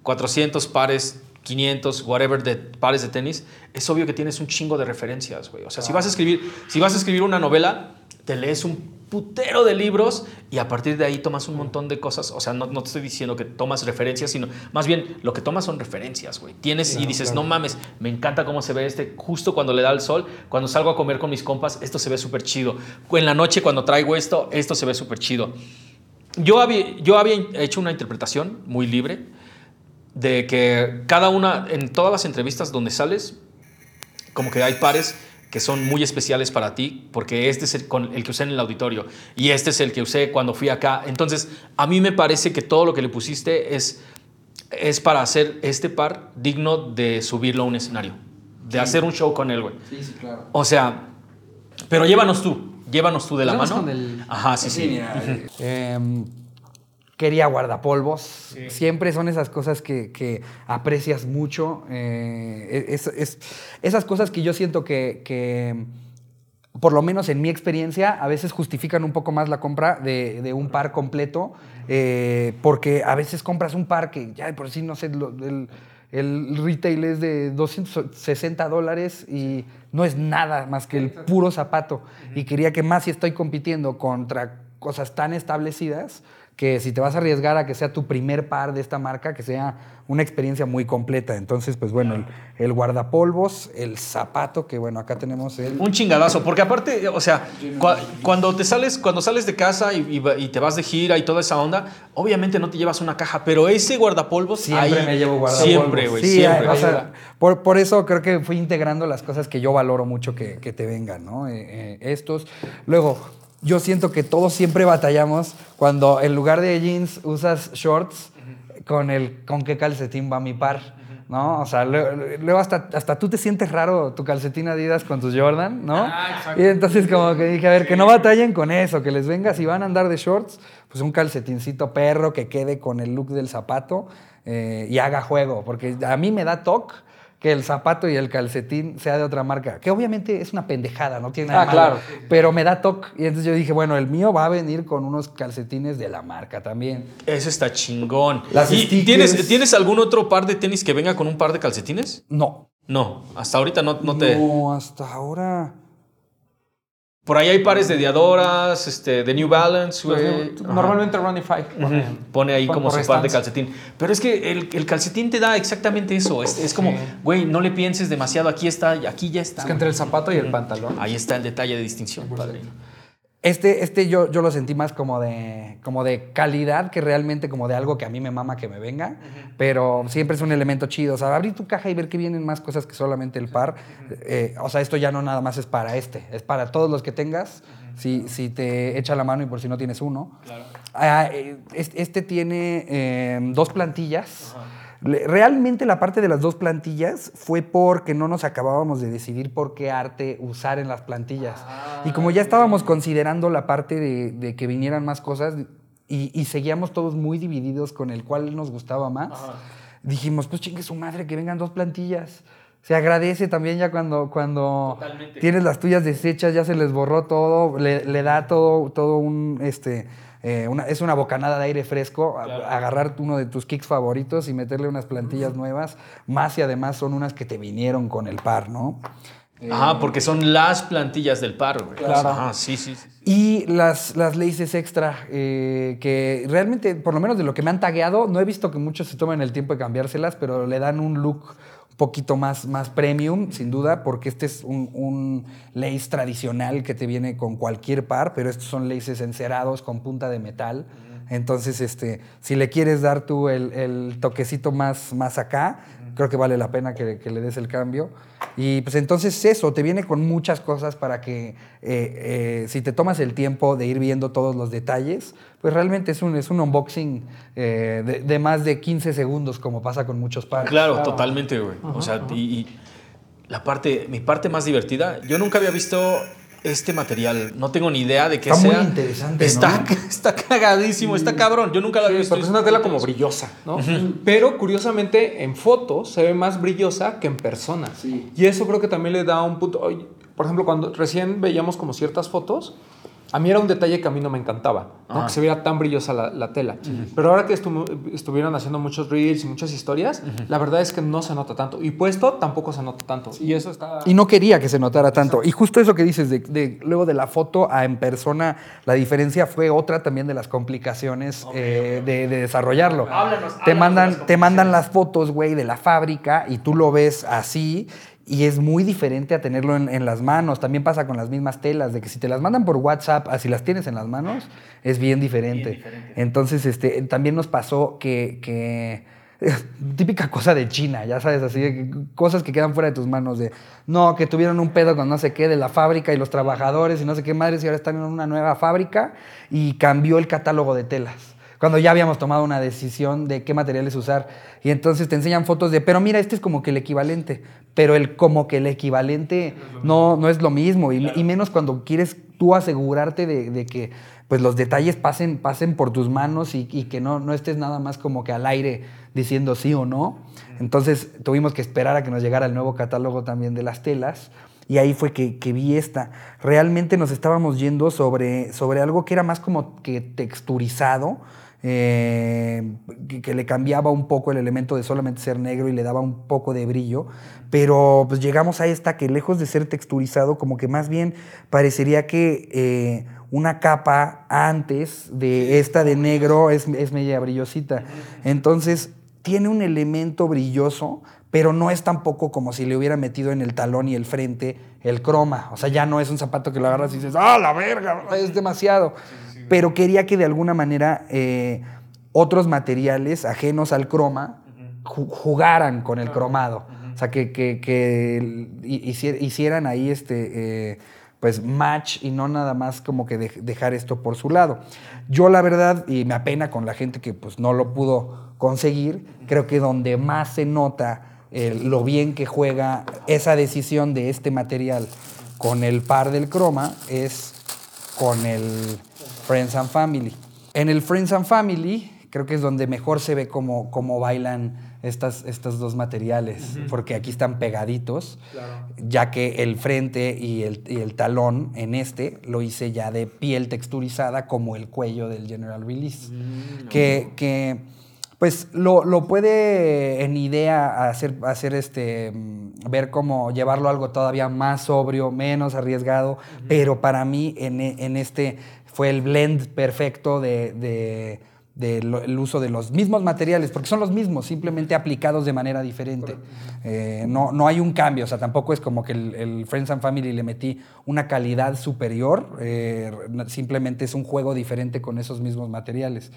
400 pares, 500, whatever, de pares de tenis, es obvio que tienes un chingo de referencias, güey. O sea, si vas a escribir, si vas a escribir una novela, te lees un putero de libros y a partir de ahí tomas un montón de cosas. O sea, no, no te estoy diciendo que tomas referencias, sino más bien lo que tomas son referencias, güey. Tienes y dices, no mames, me encanta cómo se ve este justo cuando le da el sol. Cuando salgo a comer con mis compas, esto se ve súper chido. En la noche cuando traigo esto, esto se ve súper chido. Yo había, yo había hecho una interpretación muy libre de que cada una, en todas las entrevistas donde sales, como que hay pares que son muy especiales para ti, porque este es el, con el que usé en el auditorio y este es el que usé cuando fui acá. Entonces, a mí me parece que todo lo que le pusiste es, es para hacer este par digno de subirlo a un escenario, de hacer un show con él, güey. Sí, sí, claro. O sea, pero llévanos tú, llévanos tú de la mano. con el- Ajá, sí, sí. Em, quería guardapolvos. Siempre son esas cosas que, que aprecias mucho. eh, es- es- esas cosas que yo siento que, que, por lo menos en mi experiencia, a veces justifican un poco más la compra de, de un par completo. eh, porque a veces compras un par que ya de por sí, no sé, lo- el, el retail es de 260 dólares y no es nada más que el puro zapato. Y quería que más si estoy compitiendo contra cosas tan establecidas que si te vas a arriesgar a que sea tu primer par de esta marca, que sea una experiencia muy completa. Entonces, pues bueno, el, el guardapolvos, el zapato, que bueno, acá tenemos el... Un chingadazo, porque aparte, o sea, cua- cuando te sales, cuando sales de casa y, y va- y te vas de gira y toda esa onda, obviamente no te llevas una caja, pero ese guardapolvos Siempre ahí- me llevo guardapolvos. Siempre, güey, Sí, siempre. o sea, por, por eso creo que fui integrando las cosas que yo valoro mucho que, que te vengan, ¿no? Eh, eh, estos. Luego, yo siento que todos siempre batallamos cuando en lugar de jeans usas shorts con el con qué calcetín va mi par. ¿No? O sea, luego, hasta, hasta tú te sientes raro tu calcetín Adidas con tus Jordan, ¿no? y entonces como que dije, a ver, que no batallen con eso, que les venga, si van a andar de shorts, pues un calcetincito perro que quede con el look del zapato eh, y haga juego, porque a mí me da toque que el zapato y el calcetín sea de otra marca, que obviamente es una pendejada, no tiene nada Ah, de malo, claro. pero me da toque. Y entonces yo dije, bueno, el mío va a venir con unos calcetines de la marca también. Eso está chingón. Las ¿Y stickers. ¿tienes, ¿tienes algún otro par de tenis que venga con un par de calcetines? No. No, hasta ahorita no, no te... No, hasta ahora. Por ahí hay pares de Diadoras, este, de New Balance, güey. Normalmente Running Five pone, Pone ahí pon- como su par de calcetín. Pero es que el, el calcetín te da exactamente eso. Es, es como, Sí. güey, no le pienses demasiado. Aquí está, y aquí ya está. Es que entre el zapato y el pantalón. Ahí está el detalle de distinción, padrino. Este, este yo, yo lo sentí más como de, como de calidad que realmente como de algo que a mí me mama que me venga, pero siempre es un elemento chido. O sea, abrir tu caja y ver que vienen más cosas que solamente el par. Eh, o sea, esto ya no nada más es para este, es para todos los que tengas. Si, si te echa la mano y por si no tienes uno. Ah, eh, es- este tiene eh, dos plantillas. Realmente la parte de las dos plantillas fue porque no nos acabábamos de decidir por qué arte usar en las plantillas. y como ya estábamos considerando la parte de, de que vinieran más cosas y, y seguíamos todos muy divididos con el cual nos gustaba más, dijimos, pues chingue su madre, que vengan dos plantillas. Se agradece también ya cuando, cuando Totalmente. tienes las tuyas deshechas, ya se les borró todo, le, le da todo, todo un, este, eh, una- es una bocanada de aire fresco, a- agarrar uno de tus kicks favoritos y meterle unas plantillas nuevas, más y además son unas que te vinieron con el par, ¿no? Ajá, porque son las plantillas del par, güey. Claro. Ajá, sí, sí. sí. Y las, las laces extra, eh, que realmente, por lo menos de lo que me han tagueado, no he visto que muchos se tomen el tiempo de cambiárselas, pero le dan un look un poquito más, más premium, sin duda, porque este es un, un lace tradicional que te viene con cualquier par, pero estos son laces encerados con punta de metal. Entonces, este, si le quieres dar tú el, el toquecito más, más acá, creo que vale la pena que, que le des el cambio. Y pues entonces eso, te viene con muchas cosas para que eh, eh, si te tomas el tiempo de ir viendo todos los detalles, pues realmente es un, es un unboxing eh, de, de más de 15 segundos, como pasa con muchos pares. Claro, totalmente, güey. O sea, y, y la parte, mi parte más divertida, yo nunca había visto este material. No tengo ni idea de qué Está muy sea. interesante, Está, ¿no? [LAUGHS] está cagadísimo, está cabrón. Yo nunca lo había visto. Porque es una tela como brillosa, ¿no? Pero curiosamente en fotos se ve más brillosa que en persona. Y eso creo que también le da un punto. Por ejemplo, cuando recién veíamos como ciertas fotos, a mí era un detalle que a mí no me encantaba, ¿no? Ajá. que se viera tan brillosa la, la tela. Pero ahora que estu- estuvieron haciendo muchos reels y muchas historias, la verdad es que no se nota tanto. Y puesto tampoco se nota tanto. Y eso está... Y no quería que se notara tanto. Y justo eso que dices, de, de- luego de la foto a en persona, la diferencia fue otra también de las complicaciones eh, De, de desarrollarlo. Háblanos, te háblanos mandan, de te mandan las fotos, güey, de la fábrica y tú lo ves así. Y es muy diferente a tenerlo en, en las manos. También pasa con las mismas telas, de que si te las mandan por WhatsApp, así las tienes en las manos, es bien diferente. Entonces, este, también nos pasó que, que [LAUGHS] típica cosa de China, ya sabes, así, cosas que quedan fuera de tus manos, de no, que tuvieron un pedo con no sé qué de la fábrica y los trabajadores y no sé qué madres y ahora están en una nueva fábrica y cambió el catálogo de telas. Cuando ya habíamos tomado una decisión de qué materiales usar. Y entonces te enseñan fotos de, pero mira, este es como que el equivalente. Pero el como que el equivalente no, no es lo mismo. Y, y menos cuando quieres tú asegurarte de, de que pues los detalles pasen, pasen por tus manos y, y que no, no estés nada más como que al aire diciendo sí o no. Entonces tuvimos que esperar a que nos llegara el nuevo catálogo también de las telas. Y ahí fue que, que vi esta. Realmente nos estábamos yendo sobre, sobre algo que era más como que texturizado, eh, que, le cambiaba un poco el elemento de solamente ser negro y le daba un poco de brillo. Pero pues llegamos a esta que lejos de ser texturizado, como que más bien parecería que eh, una capa antes de esta de negro es, es media brillosita. Entonces tiene un elemento brilloso, pero no es tampoco como si le hubiera metido en el talón y el frente el croma. O sea, ya no es un zapato que lo agarras y dices, ¡ah, la verga! Es demasiado. Pero quería que de alguna manera eh, otros materiales ajenos al croma ju- jugaran con el cromado. O sea, que, que- que hici- hicieran ahí este. eh, pues match y no nada más como que dej- dejar esto por su lado. Yo la verdad, y me apena con la gente que pues no lo pudo conseguir, creo que donde más se nota eh, lo bien que juega esa decisión de este material con el par del croma es con el Friends and Family. En el Friends and Family creo que es donde mejor se ve cómo, cómo bailan estas, estos dos materiales, porque aquí están pegaditos, ya que el frente y el, y el talón en este lo hice ya de piel texturizada como el cuello del General Release. que, que Pues lo, lo puede en idea hacer, hacer este, mm, ver cómo llevarlo a algo todavía más sobrio, menos arriesgado, pero para mí en, en este fue el blend perfecto de, de- de uso de los mismos materiales, porque son los mismos, simplemente aplicados de manera diferente. Eh, no, no hay un cambio, o sea, tampoco es como que el, el Friends and Family le metí una calidad superior, eh, simplemente es un juego diferente con esos mismos materiales.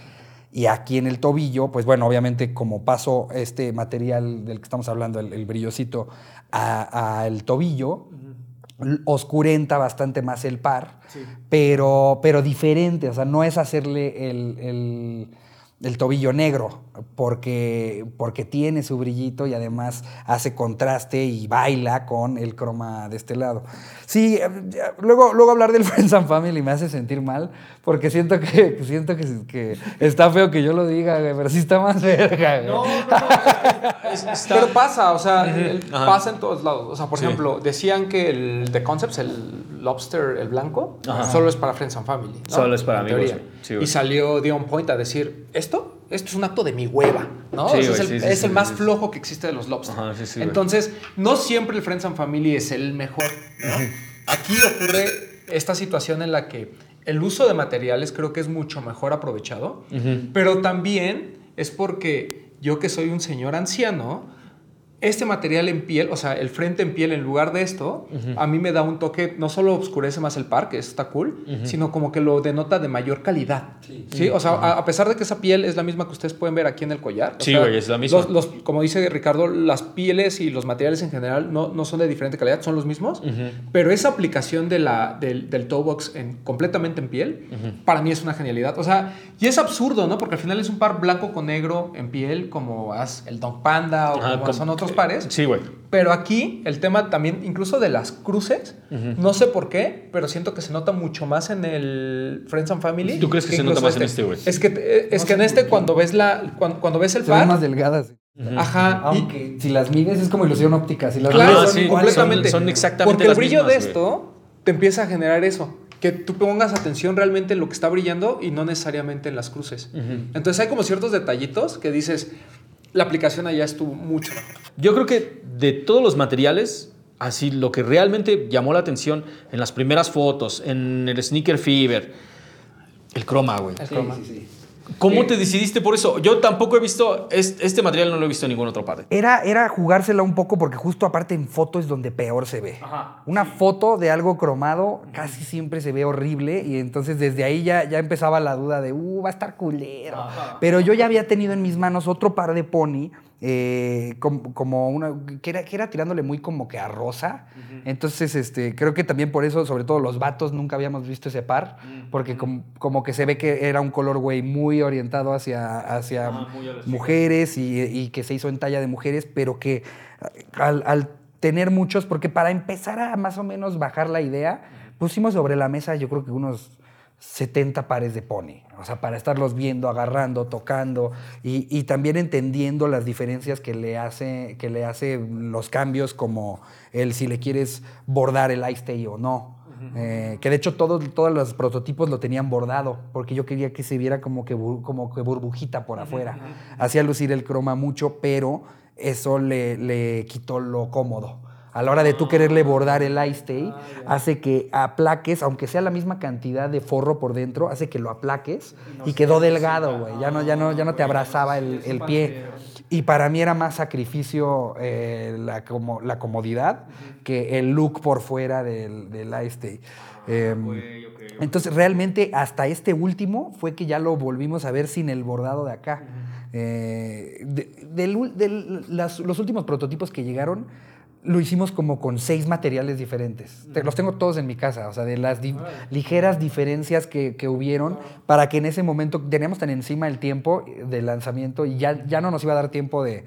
Y aquí en el tobillo, pues bueno, obviamente como paso este material del que estamos hablando, el, el brillosito, al tobillo, oscurenta bastante más el par, pero, pero diferente, o sea, no es hacerle el, el- el tobillo negro, porque, porque tiene su brillito y además hace contraste y baila con el croma de este lado. Sí, eh, luego, luego hablar del [LAUGHS] Friends and Family me hace sentir mal, porque siento que, siento que, que está feo que yo lo diga, pero sí está más verga. Es- [LAUGHS] está- Pero pasa, o sea, el- pasa en todos lados. O sea, por Sí. ejemplo, decían que el The Concepts, el lobster, el blanco, Ajá. solo es para Friends and Family. ¿no? Solo es para En amigos. Sí, y salió Dion Point a decir, ¿esto? Esto es un acto de mi hueva, ¿no? Sí, O sea, güey, es el, sí, sí, es sí, el más flojo que existe de los lobsters. Ajá. Entonces, no siempre el Friends and Family es el mejor, ¿no? Aquí ocurre esta situación en la que el uso de materiales creo que es mucho mejor aprovechado, pero también es porque yo que soy un señor anciano, este material en piel, o sea, el frente en piel en lugar de esto, a mí me da un toque, no solo oscurece más el par, que eso está cool, sino como que lo denota de mayor calidad. Sí, o sea, a, a pesar de que esa piel es la misma que ustedes pueden ver aquí en el collar. o Sí, sea, güey, es la misma. los- los- como dice Ricardo, las pieles y los materiales en general no, no son de diferente calidad, son los mismos, pero esa aplicación de la, del, del toe box en, completamente en piel, para mí es una genialidad. O sea, y es absurdo, ¿no? Porque al final es un par blanco con negro en piel, como haz el Dog Panda o como com- son otros pares. Sí, güey. Pero aquí el tema también, incluso de las cruces, no sé por qué, pero siento que se nota mucho más en el Friends and Family. ¿Tú crees que se nota más en este, güey? Es que, es que en este cuando ves la cuando, cuando ves el Se par, más delgadas. ajá, y- Aunque si las mides es como ilusión óptica. Si las Claro, mides son sí, completamente. son- son exactamente Porque el las brillo de mismas, esto te empieza a generar eso. Que tú pongas atención realmente en lo que está brillando y no necesariamente en las cruces. Entonces hay como ciertos detallitos que dices, la aplicación allá estuvo mucho mejor. Yo creo que de todos los materiales, así lo que realmente llamó la atención en las primeras fotos, en el Sneaker Fever, el croma, güey. El croma. ¿Cómo te decidiste por eso? Yo tampoco he visto, es- este material no lo he visto en ningún otro par. Era, era jugársela un poco porque justo aparte en foto es donde peor se ve. Ajá, Una foto de algo cromado casi siempre se ve horrible y entonces desde ahí ya, ya empezaba la duda de, uh, va a estar culero. Pero yo ya había tenido en mis manos otro par de pony, eh, com- como, una, que era, que era tirándole muy como que a rosa. Entonces, este, creo que también por eso, sobre todo los vatos, nunca habíamos visto ese par, porque com- como que se ve que era un color, güey, muy orientado hacia, hacia Ajá, muy a las mujeres y, y que se hizo en talla de mujeres, pero que al, al tener muchos, porque para empezar a más o menos bajar la idea, pusimos sobre la mesa yo creo que unos 70 pares de pony, o sea, para estarlos viendo, agarrando, tocando y, y también entendiendo las diferencias que le hace, que le hace los cambios como el si le quieres bordar el ice stay o no. Eh, que de hecho todos, todos los prototipos lo tenían bordado, porque yo quería que se viera como que, como que burbujita por afuera. Hacía lucir el croma mucho, pero eso le, le quitó lo cómodo. A la hora de tú quererle bordar el ice stay, hace que aplaques, aunque sea la misma cantidad de forro por dentro, hace que lo aplaques y quedó delgado, güey. Ya no, ya, no, ya no te abrazaba el, el pie. Y para mí era más sacrificio eh, la, como, la comodidad que el look por fuera del, del ice stay. Em, entonces, realmente hasta este último fue que ya lo volvimos a ver sin el bordado de acá. Eh, de- del ul- del- las- los últimos prototipos que llegaron lo hicimos como con seis materiales diferentes. Te- los tengo todos en mi casa, o sea, de las di- ligeras diferencias que, que hubieron para que en ese momento teníamos tan encima el tiempo del lanzamiento y ya, ya no nos iba a dar tiempo de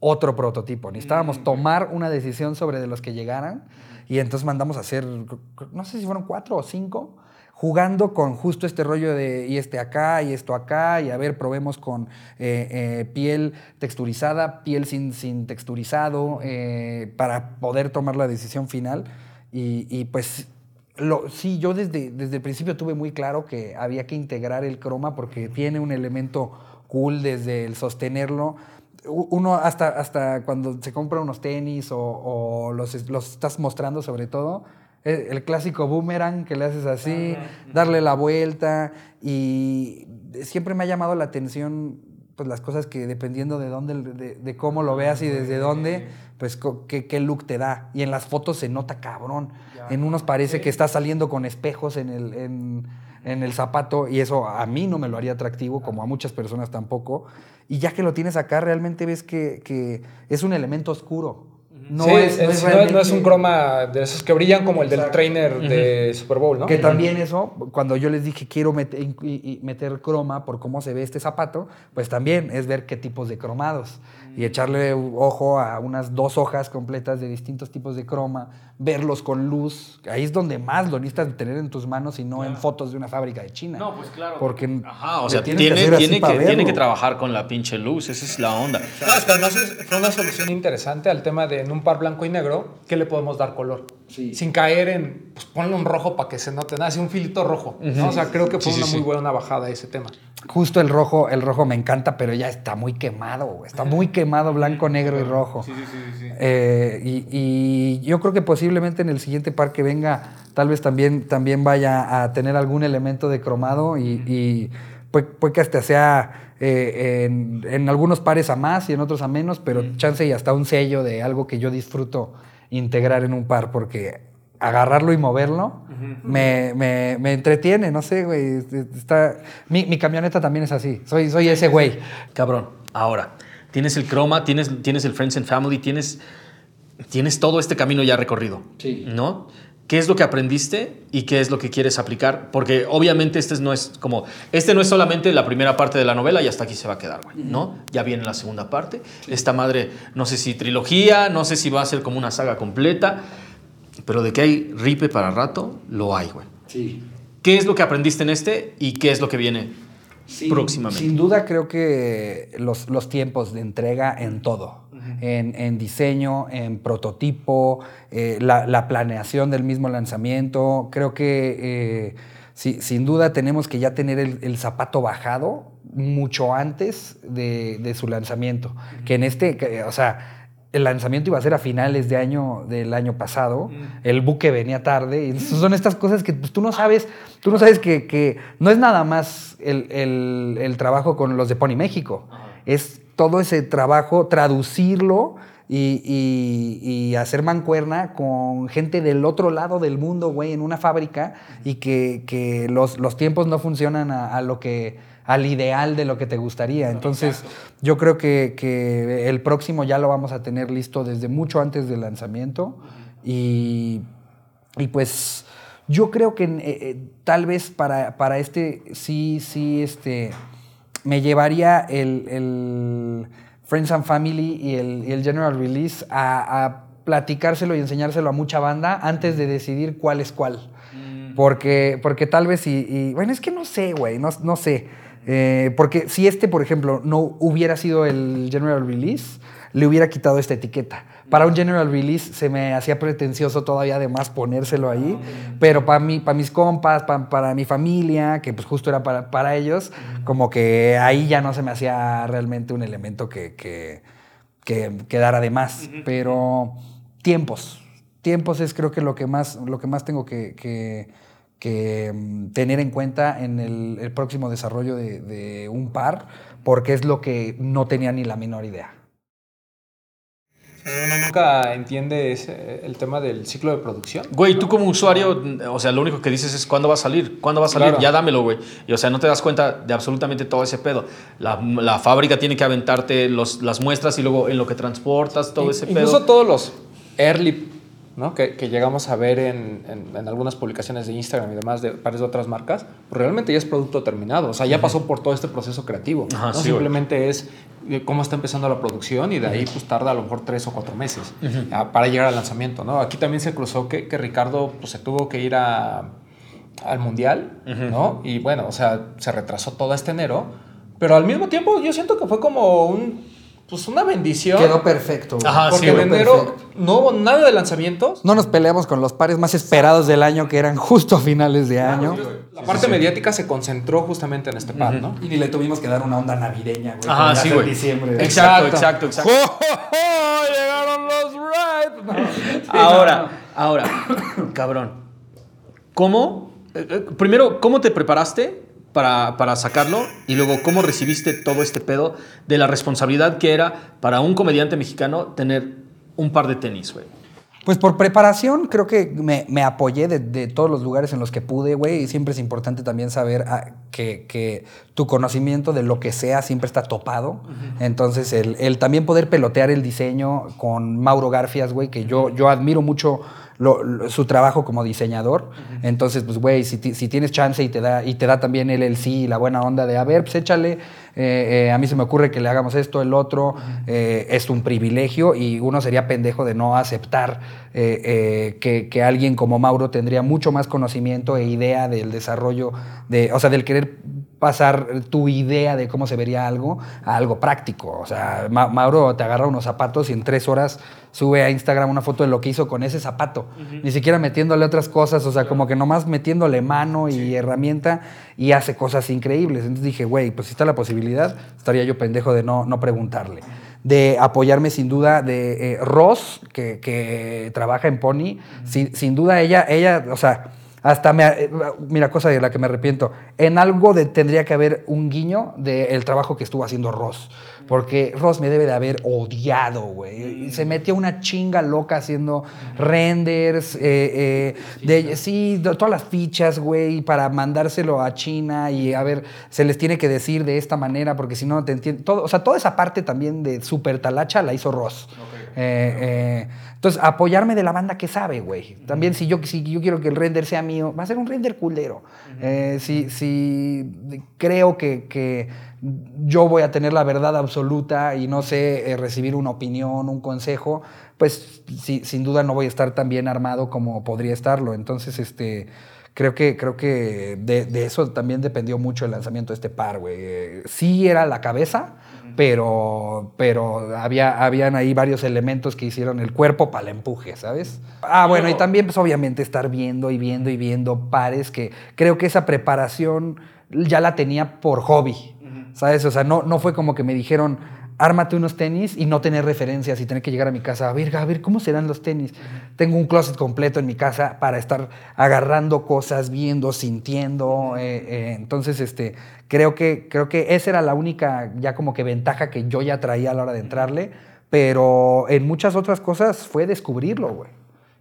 otro prototipo. Necesitábamos tomar una decisión sobre de los que llegaran y entonces mandamos a hacer, no sé si fueron cuatro o cinco, jugando con justo este rollo de y este acá y esto acá y a ver, probemos con eh, eh, piel texturizada, piel sin, sin texturizado, eh, para poder tomar la decisión final. Y, y, pues lo, sí, yo desde, desde el principio tuve muy claro que había que integrar el croma porque tiene un elemento cool desde el sostenerlo. Uno hasta, hasta cuando se compra unos tenis o, o los, los estás mostrando sobre todo, el clásico boomerang que le haces así, darle la vuelta y siempre me ha llamado la atención pues las cosas que dependiendo de dónde, de, de cómo lo veas y desde dónde, pues qué, qué look te da. Y en las fotos se nota cabrón. En unos parece que está saliendo con espejos en el, en, en el zapato y eso a mí no me lo haría atractivo, como a muchas personas tampoco. Y ya que lo tienes acá, realmente ves que, que es un elemento oscuro. No, Sí, es, no es- es no- no es realmente- un croma de esos que brillan como el del trainer de Super Bowl, ¿no? Que también eso, cuando yo les dije quiero meter, y- y meter croma por cómo se ve este zapato, pues también es ver qué tipos de cromados. Y echarle ojo a unas dos hojas completas de distintos tipos de croma, verlos con luz. Ahí es donde más lo necesitas tener en tus manos y no en fotos de una fábrica de China. No, pues claro. Porque Ajá, o sea, tiene, que tiene, que, tiene que trabajar con la pinche luz, esa es la onda. No, es que además es- fue una solución interesante al tema de en un par blanco y negro, ¿qué le podemos dar color? Sin caer en, pues ponle un rojo para que se note nada, así un filito rojo. ¿no? O sea, creo que fue Sí, sí, una sí. muy buena bajada ese tema. Justo el rojo, el rojo me encanta, pero ya está muy quemado, está muy quemado blanco, negro y rojo. Eh, y, y yo creo que posiblemente en el siguiente par que venga, tal vez también, también vaya a tener algún elemento de cromado y, y puede, puede que hasta sea eh, en, en algunos pares a más y en otros a menos, pero chance y hasta un sello de algo que yo disfruto integrar en un par, porque agarrarlo y moverlo me, me- me entretiene, no sé, güey. Está, mi, mi camioneta también es así, soy, soy ese güey. Cabrón, ahora, tienes el croma, tienes, tienes el Friends and Family, tienes, tienes todo este camino ya recorrido. Sí. ¿No? ¿Qué es lo que aprendiste y qué es lo que quieres aplicar? Porque obviamente este no es como, este no es solamente la primera parte de la novela y hasta aquí se va a quedar, güey, ¿no? Ya viene la segunda parte. Esta madre, no sé si trilogía, no sé si va a ser como una saga completa, pero de que hay ripe para rato, lo hay, güey. Sí. ¿Qué es lo que aprendiste en este y qué es lo que viene Sin- próximamente? Sin duda creo que los, los tiempos de entrega en todo, en, en diseño, en prototipo, eh, la, la planeación del mismo lanzamiento, creo que eh, sí, sin duda tenemos que ya tener el, el zapato bajado mucho antes de, de su lanzamiento, que en este, o sea... El lanzamiento iba a ser a finales de año del año pasado. El buque venía tarde. Y entonces son estas cosas que pues, tú no sabes. Tú no sabes que, que no es nada más el, el- el trabajo con los de Pony México. Es todo ese trabajo, traducirlo y, y- y hacer mancuerna con gente del otro lado del mundo, güey, en una fábrica y que, que los, los tiempos no funcionan a, a lo que al ideal de lo que te gustaría. Entonces, yo creo que, que el próximo ya lo vamos a tener listo desde mucho antes del lanzamiento y, y pues yo creo que eh, eh, tal vez para, para este sí, sí, este, me llevaría el, el Friends and Family y el, y el General Release a, a platicárselo y enseñárselo a mucha banda antes de decidir cuál es cuál. Porque, porque tal vez, y, y- bueno, es que no sé, güey, no, no sé. Eh, porque si este, por ejemplo, no hubiera sido el General Release, le hubiera quitado esta etiqueta. Para un General Release se me hacía pretencioso todavía además ponérselo ahí, pero para mí, para mis compas, pa- para mi familia, que pues justo era para, para ellos, como que ahí ya no se me hacía realmente un elemento que, que, que quedara de más. Pero tiempos, tiempos es creo que lo que más, lo que más tengo que, que- que, mm, tener en cuenta en el, el próximo desarrollo de, de un par, porque es lo que no tenía ni la menor idea. Uno nunca entiende ese- el tema del ciclo de producción. Güey, tú como usuario, o sea, lo único que dices es cuándo va a salir, cuándo va a salir, Claro. ya dámelo, güey. Y o sea, no te das cuenta de absolutamente todo ese pedo. La, la fábrica tiene que aventarte los, las muestras y luego en lo que transportas, todo ese Incluso pedo. todos los early ¿no? que, que llegamos a ver en, en- en algunas publicaciones de Instagram y demás de varias otras marcas, pues realmente ya es producto terminado. O sea, ya pasó por todo este proceso creativo. Ajá, ¿no? sí. Simplemente es eh, cómo está empezando la producción y de ahí pues tarda a lo mejor tres o cuatro meses para llegar al lanzamiento. ¿no? Aquí también se cruzó que, que Ricardo pues, se tuvo que ir a, al Mundial, ¿no? Y bueno, o sea, se retrasó todo este enero, pero al mismo tiempo yo siento que fue como un pues una bendición. Quedó perfecto. güey. Ajá, porque sí, en güey, enero perfecto. no hubo nada de lanzamientos. No nos peleamos con los pares más esperados del año, que eran justo a finales de año. La parte mediática se concentró justamente en este par, ¿no? Y ni le tuvimos que dar una onda navideña, güey. Ajá, sí, hace en güey. diciembre. Exacto, Exacto. exacto, exacto. [LAUGHS] Llegaron los rides. [LAUGHS] Ahora, ahora, cabrón. ¿Cómo? eh, eh, primero, ¿cómo te preparaste para, para sacarlo? Y luego, ¿cómo recibiste todo este pedo de la responsabilidad que era para un comediante mexicano tener un par de tenis, güey? Pues por preparación, creo que me, me apoyé de, de todos los lugares en los que pude, güey. Y siempre es importante también saber ah, que, que tu conocimiento de lo que sea siempre está topado. Entonces, el, el también poder pelotear el diseño con Mauro Garfias, güey, que yo, yo admiro mucho lo- lo- su trabajo como diseñador. Entonces, pues, güey, si, ti- si tienes chance y te da, y te da también él el sí y la buena onda de, a ver, pues échale, eh, eh, a mí se me ocurre que le hagamos esto, el otro, eh, es un privilegio y uno sería pendejo de no aceptar que, que alguien como Mauro tendría mucho más conocimiento e idea del desarrollo, de, o sea, del querer pasar tu idea de cómo se vería algo a algo práctico. O sea, Ma- Mauro te agarra unos zapatos y en tres horas sube a Instagram una foto de lo que hizo con ese zapato. Ni siquiera metiéndole otras cosas, o sea, como que nomás metiéndole mano y herramienta y hace cosas increíbles. Entonces dije, güey, pues si está la posibilidad, estaría yo pendejo de no, no preguntarle. De apoyarme sin duda de eh, Ross, que, que trabaja en Pony, sin, sin duda ella, ella, o sea, hasta me, eh, mira, cosa de la que me arrepiento. En algo de, tendría que haber un guiño del trabajo que estuvo haciendo Ross. Porque Ross me debe de haber odiado, güey. Se metió una chinga loca haciendo renders, eh, eh, de, sí, de todas las fichas, güey, para mandárselo a China y a ver, se les tiene que decir de esta manera, porque si no te entienden. Todo, o sea, toda esa parte también de super talacha la hizo Ross. Eh, eh, entonces, apoyarme de la banda que sabe, güey. También si yo, si yo quiero que el render sea mío, va a ser un render culero. Eh, si, si creo que, que yo voy a tener la verdad absoluta y no sé recibir una opinión, un consejo, pues sí, sin duda no voy a estar tan bien armado como podría estarlo. Entonces, este... Creo que, creo que de, de eso también dependió mucho el lanzamiento de este par, güey. Sí era la cabeza, pero, pero había, habían ahí varios elementos que hicieron el cuerpo para el empuje, ¿sabes? Ah, bueno, y también pues obviamente estar viendo y viendo y viendo pares que creo que esa preparación ya la tenía por hobby, ¿sabes? O sea, no, no fue como que me dijeron, ármate unos tenis y no tener referencias y tener que llegar a mi casa, a ver, a ver, ¿cómo serán los tenis? Tengo un closet completo en mi casa para estar agarrando cosas, viendo, sintiendo. eh, eh, entonces, este, creo que, creo que esa era la única ya como que ventaja que yo ya traía a la hora de entrarle, pero en muchas otras cosas fue descubrirlo, güey.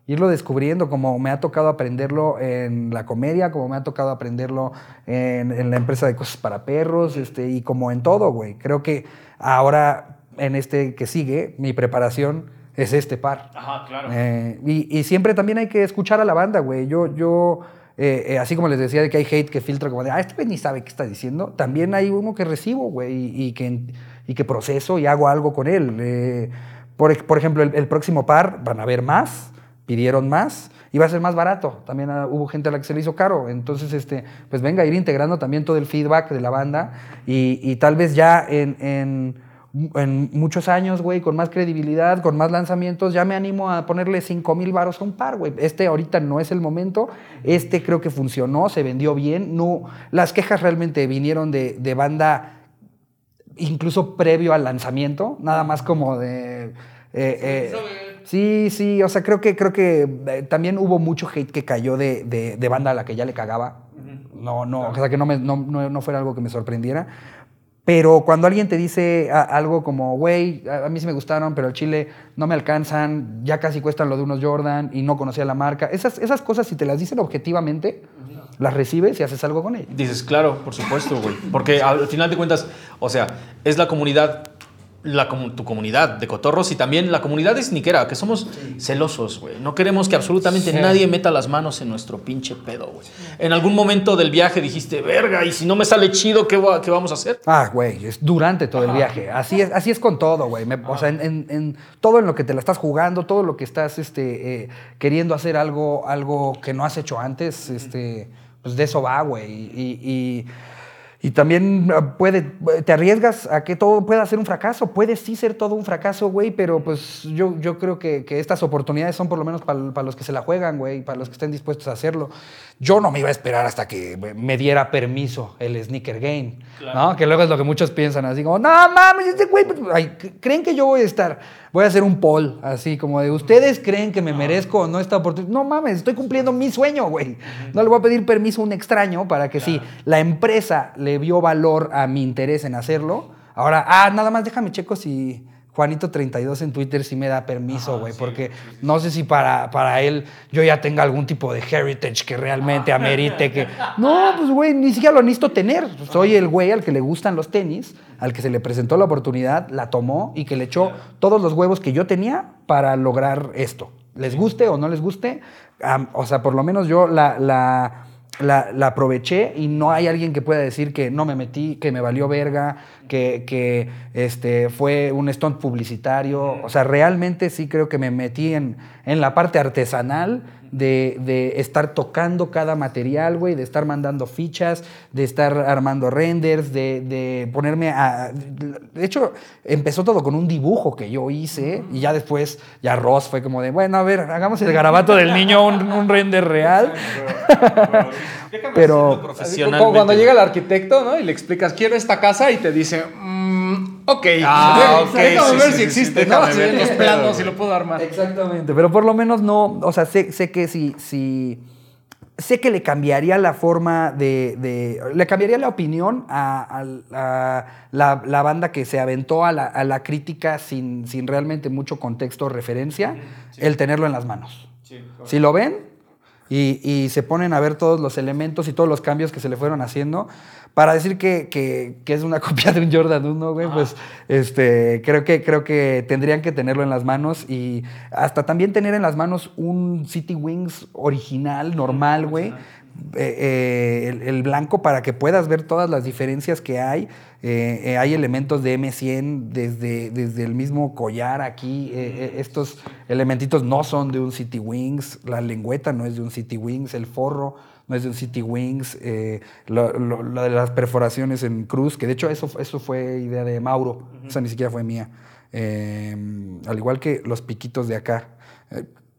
Irlo descubriendo, como me ha tocado aprenderlo en la comedia, como me ha tocado aprenderlo en, en la empresa de cosas para perros, este, y como en todo, güey. Creo que ahora, en este que sigue, mi preparación es este par. Ajá, claro. Eh, y, y siempre también hay que escuchar a la banda, güey. Yo, yo eh, eh, así como les decía de que hay hate que filtra como de, ah, este güey ni sabe qué está diciendo, también hay uno que recibo, güey, y, y que, y que proceso y hago algo con él. Por, por ejemplo, el, el próximo par van a haber más, pidieron más. Y va a ser más barato. También ah, hubo gente a la que se le hizo caro. Entonces, este, pues venga, ir integrando también todo el feedback de la banda. Y, y tal vez ya en, en, en muchos años, güey, con más credibilidad, con más lanzamientos, ya me animo a ponerle 5 mil varos a un par, güey. Este ahorita no es el momento. Este creo que funcionó, se vendió bien. No, las quejas realmente vinieron de, de banda incluso previo al lanzamiento, nada más como de... eh, eh, sí, sí, o sea, creo que, creo que eh, también hubo mucho hate que cayó de, de- de banda a la que ya le cagaba. No, no, o sea, que no, me- no, no- no fuera algo que me sorprendiera. Pero cuando alguien te dice algo como, güey, a, a mí sí me gustaron, pero al chile no me alcanzan, ya casi cuestan lo de unos Jordan y no conocía la marca, esas, esas cosas, si te las dicen objetivamente, las recibes y haces algo con ellas. Dices, claro, por supuesto, güey. Porque al final de cuentas, o sea, es la comunidad, la, tu comunidad de cotorros y también la comunidad de sniquera, que somos celosos, güey. No queremos que absolutamente Sí. nadie meta las manos en nuestro pinche pedo, güey. En algún momento del viaje dijiste, verga, y si no me sale chido, ¿qué, va- qué vamos a hacer? Ah, güey, es durante todo el viaje. Así es, así es con todo, güey. O sea, en, en- en todo en lo que te la estás jugando, todo lo que estás este, eh, queriendo hacer algo, algo que no has hecho antes, este, pues de eso va, güey. Y, y- Y también ah, puede, te arriesgas a que todo pueda ser un fracaso. Puede sí ser todo un fracaso, güey, pero pues yo, yo creo que, que estas oportunidades son por lo menos para los que se la juegan, güey, para los que estén dispuestos a hacerlo. Yo no me iba a esperar hasta que me diera permiso el sneaker game, ¿no? Que luego es lo que muchos piensan, así como, no mames, este güey, pues, ¿creen que yo voy a estar? Voy a hacer un poll, así como de, ¿ustedes creen que me merezco o no esta oportunidad? No mames, estoy cumpliendo mi sueño, güey. No le voy a pedir permiso a un extraño para que si la empresa le vio valor a mi interés en hacerlo, ahora, ah, nada más déjame checo si Juanito32 en Twitter sí me da permiso, güey, porque no sé si para, para él yo ya tenga algún tipo de heritage que realmente amerite que... [LAUGHS] No, pues, güey, ni siquiera lo necesito tener. Soy el güey al que le gustan los tenis, al que se le presentó la oportunidad, la tomó y que le echó todos los huevos que yo tenía para lograr esto. Les guste o no les guste, o sea, por lo menos yo la, la la, aproveché y no hay alguien que pueda decir que no me metí, que me valió verga, que, que este, fue un stunt publicitario. O sea, realmente sí creo que me metí en, en la parte artesanal de, estar tocando cada material, güey, de estar mandando fichas, de estar armando renders, de, ponerme a... De hecho, empezó todo con un dibujo que yo hice y ya después, ya Ross fue como de, bueno, a ver, hagamos el garabato del niño, un, render real. Pero [LAUGHS] cuando llega el arquitecto, ¿no? Y le explicas, quiero esta casa y te dice, mm, ok, ah, [LAUGHS] okay. ver si existe, ¿no? los planos, si lo puedo armar. Exactamente, pero por lo menos no, o sea, sé, sé que si, si, sé que le cambiaría la forma de, le cambiaría la opinión a, la, banda que se aventó a la, crítica sin, sin, realmente mucho contexto o referencia, el tenerlo en las manos. si lo ven, y, se ponen a ver todos los elementos y todos los cambios que se le fueron haciendo. Para decir que, es una [LAUGHS] copia de un Jordan 1, güey, pues este, creo, que, creo que tendrían que tenerlo en las manos y hasta también tener en las manos un City Wings original, normal, güey. Eh, eh, el, blanco para que puedas ver todas las diferencias que hay. Eh, hay elementos de M100 desde, desde el mismo collar aquí. estos elementitos no son de un City Wings. La lengüeta no es de un City Wings. El forro no es de un City Wings. Lo, de las perforaciones en cruz, que de hecho eso, eso fue idea de Mauro. Esa ni siquiera fue mía. al igual que los piquitos de acá.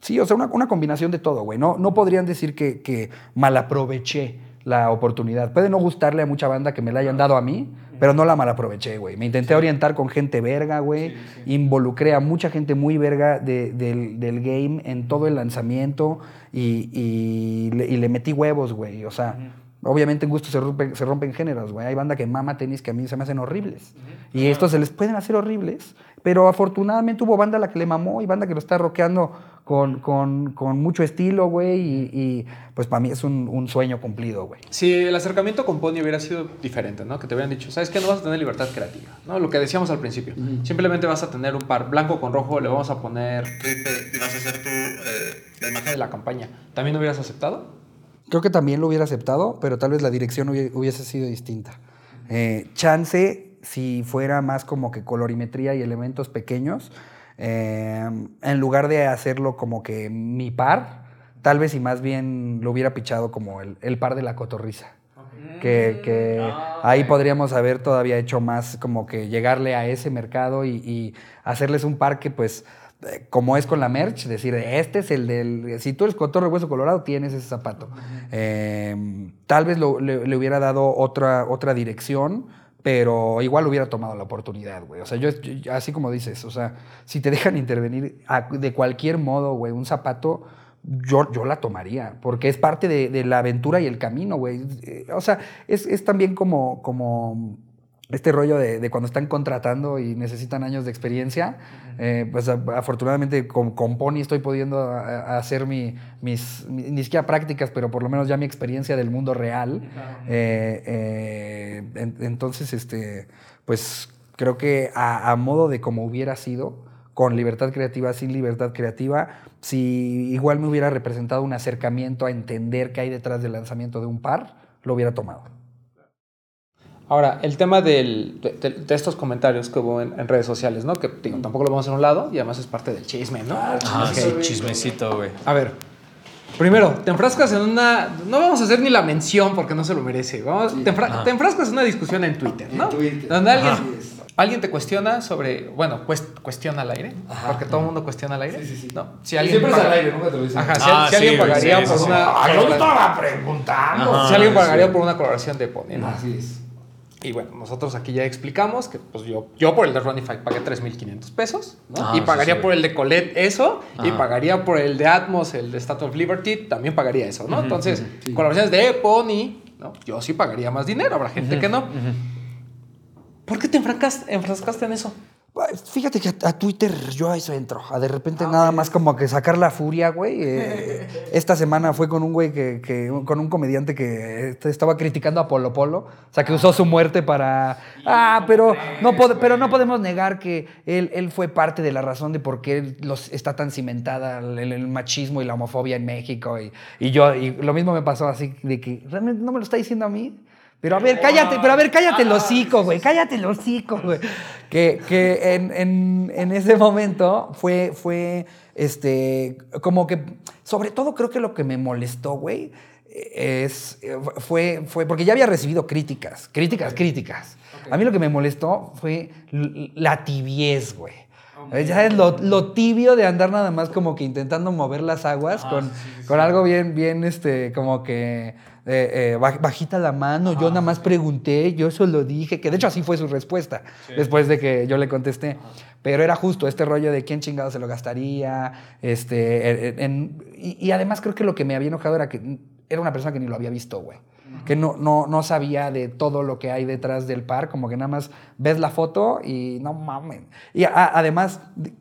Sí, o sea, una, combinación de todo, güey. No, no podrían decir que, que malaproveché la oportunidad. Puede no gustarle a mucha banda que me la hayan dado a mí, pero no la malaproveché, güey. Me intenté orientar con gente verga, güey. Involucré a mucha gente muy verga del, game en todo el lanzamiento y, le, metí huevos, güey. O sea, obviamente en gusto se, rompen, se rompen géneros, güey. Hay banda que mama tenis que a mí se me hacen horribles. Y estos se les pueden hacer horribles, pero afortunadamente hubo banda a la que le mamó y banda que lo está rockeando con, con, con mucho estilo, güey, y, pues para mí es un, sueño cumplido, güey. Si el acercamiento con Pony hubiera sido diferente, ¿no? Que te hubieran dicho, ¿sabes qué? No vas a tener libertad creativa, ¿no? Lo que decíamos al principio. Simplemente vas a tener un par blanco con rojo, le vamos a poner y vas a hacer tú eh, la imagen de la campaña. ¿También hubieras aceptado? Creo que también lo hubiera aceptado, pero tal vez la dirección hubiese sido distinta. Eh, chance, si fuera más como que colorimetría y elementos pequeños, Em, en lugar de hacerlo como que mi par, tal vez y más bien lo hubiera pichado como el, par de la cotorriza. Que, ah, ahí podríamos haber todavía hecho más como que llegarle a ese mercado y, hacerles un par que pues eh, como es con la merch, decir, este es el del, si tú eres cotorro hueso colorado, tienes ese zapato. Em, tal vez le, le, hubiera dado otra, otra dirección, pero igual hubiera tomado la oportunidad, güey. O sea, yo, así como dices, o sea, si te dejan intervenir de cualquier modo, güey, un zapato, yo, yo la tomaría, porque es parte de, la aventura y el camino, güey. Eh, o sea, es, es también como, como este rollo de, cuando están contratando y necesitan años de experiencia, eh, pues afortunadamente con, con, Pony estoy pudiendo hacer mi, mis, ni siquiera prácticas, pero por lo menos ya mi experiencia del mundo real. Eh, eh, entonces, este, pues creo que a, modo de como hubiera sido, con libertad creativa, sin libertad creativa, si igual me hubiera representado un acercamiento a entender qué hay detrás del lanzamiento de un par, lo hubiera tomado. Ahora, el tema del, de, estos comentarios que hubo en, redes sociales, ¿no? Que digo, tampoco lo vamos a hacer a un lado y además es parte del chisme, ¿no? Ah, sí, chismecito, güey. A ver, Primero, te enfrascas en una. No vamos a hacer ni la mención porque no se lo merece. Vamos, te, enfra- te enfrascas en una discusión en Twitter, ¿no? Twitter. Donde alguien, alguien te cuestiona sobre. Bueno, cues- cuestiona al aire. Porque todo el mundo cuestiona al aire. ¿no? Si alguien Siempre es al aire, nunca te lo dicen. Ajá, si, Ah, si alguien sí, pagaría sí, por sí, sí. una. Ay, yo colaboración- estaba preguntando. Ajá. si alguien pagaría sí. por una colaboración de Pony, ¿no? Así es. Y bueno, nosotros aquí ya explicamos que pues yo, yo por el de Ronify pagué 3.500 pesos, ¿no? Ah, y pagaría sí. por el de Colette eso, y pagaría por el de Atmos, el de Statue of Liberty, también pagaría eso, ¿no? Entonces, colaboraciones de Pony, ¿no? Yo sí pagaría más dinero, habrá gente que no. ¿Por qué te enfrascaste, enfrascaste en eso? Fíjate que a, a Twitter yo a eso entro. A de repente nada más como que sacar la furia, güey. [LAUGHS] Eh, esta semana fue con un güey que, que- con un comediante que este, estaba criticando a Polo Polo. O sea, que usó su muerte para. Ah, pero no, pod- pero no podemos negar que él, él fue parte de la razón de por qué los, está tan cimentada el, el machismo y la homofobia en México. Y, y yo, y lo mismo me pasó así de que realmente no me lo está diciendo a mí. Pero a ver, cállate, pero a ver, cállate el hocico, güey, cállate el hocico, güey. Que, que en, en- en ese momento fue, fue, este, como que, sobre todo creo que lo que me molestó, güey, es, fue, fue, porque ya había recibido críticas, críticas, críticas. A mí lo que me molestó fue la tibiez, güey. Ya es lo, lo tibio de andar nada más como que intentando mover las aguas con, con algo bien, bien, este, como que eh, eh, baj- bajita la mano. Yo nada más pregunté, yo solo dije, que de hecho así fue su respuesta después de que yo le contesté. Pero era justo este rollo de quién chingado se lo gastaría. Este, en- en- y, y además creo que lo que me había enojado era que era una persona que ni lo había visto, güey. Que no, no, no sabía de todo lo que hay detrás del par, como que nada más ves la foto y no mamen. Y a- además, de-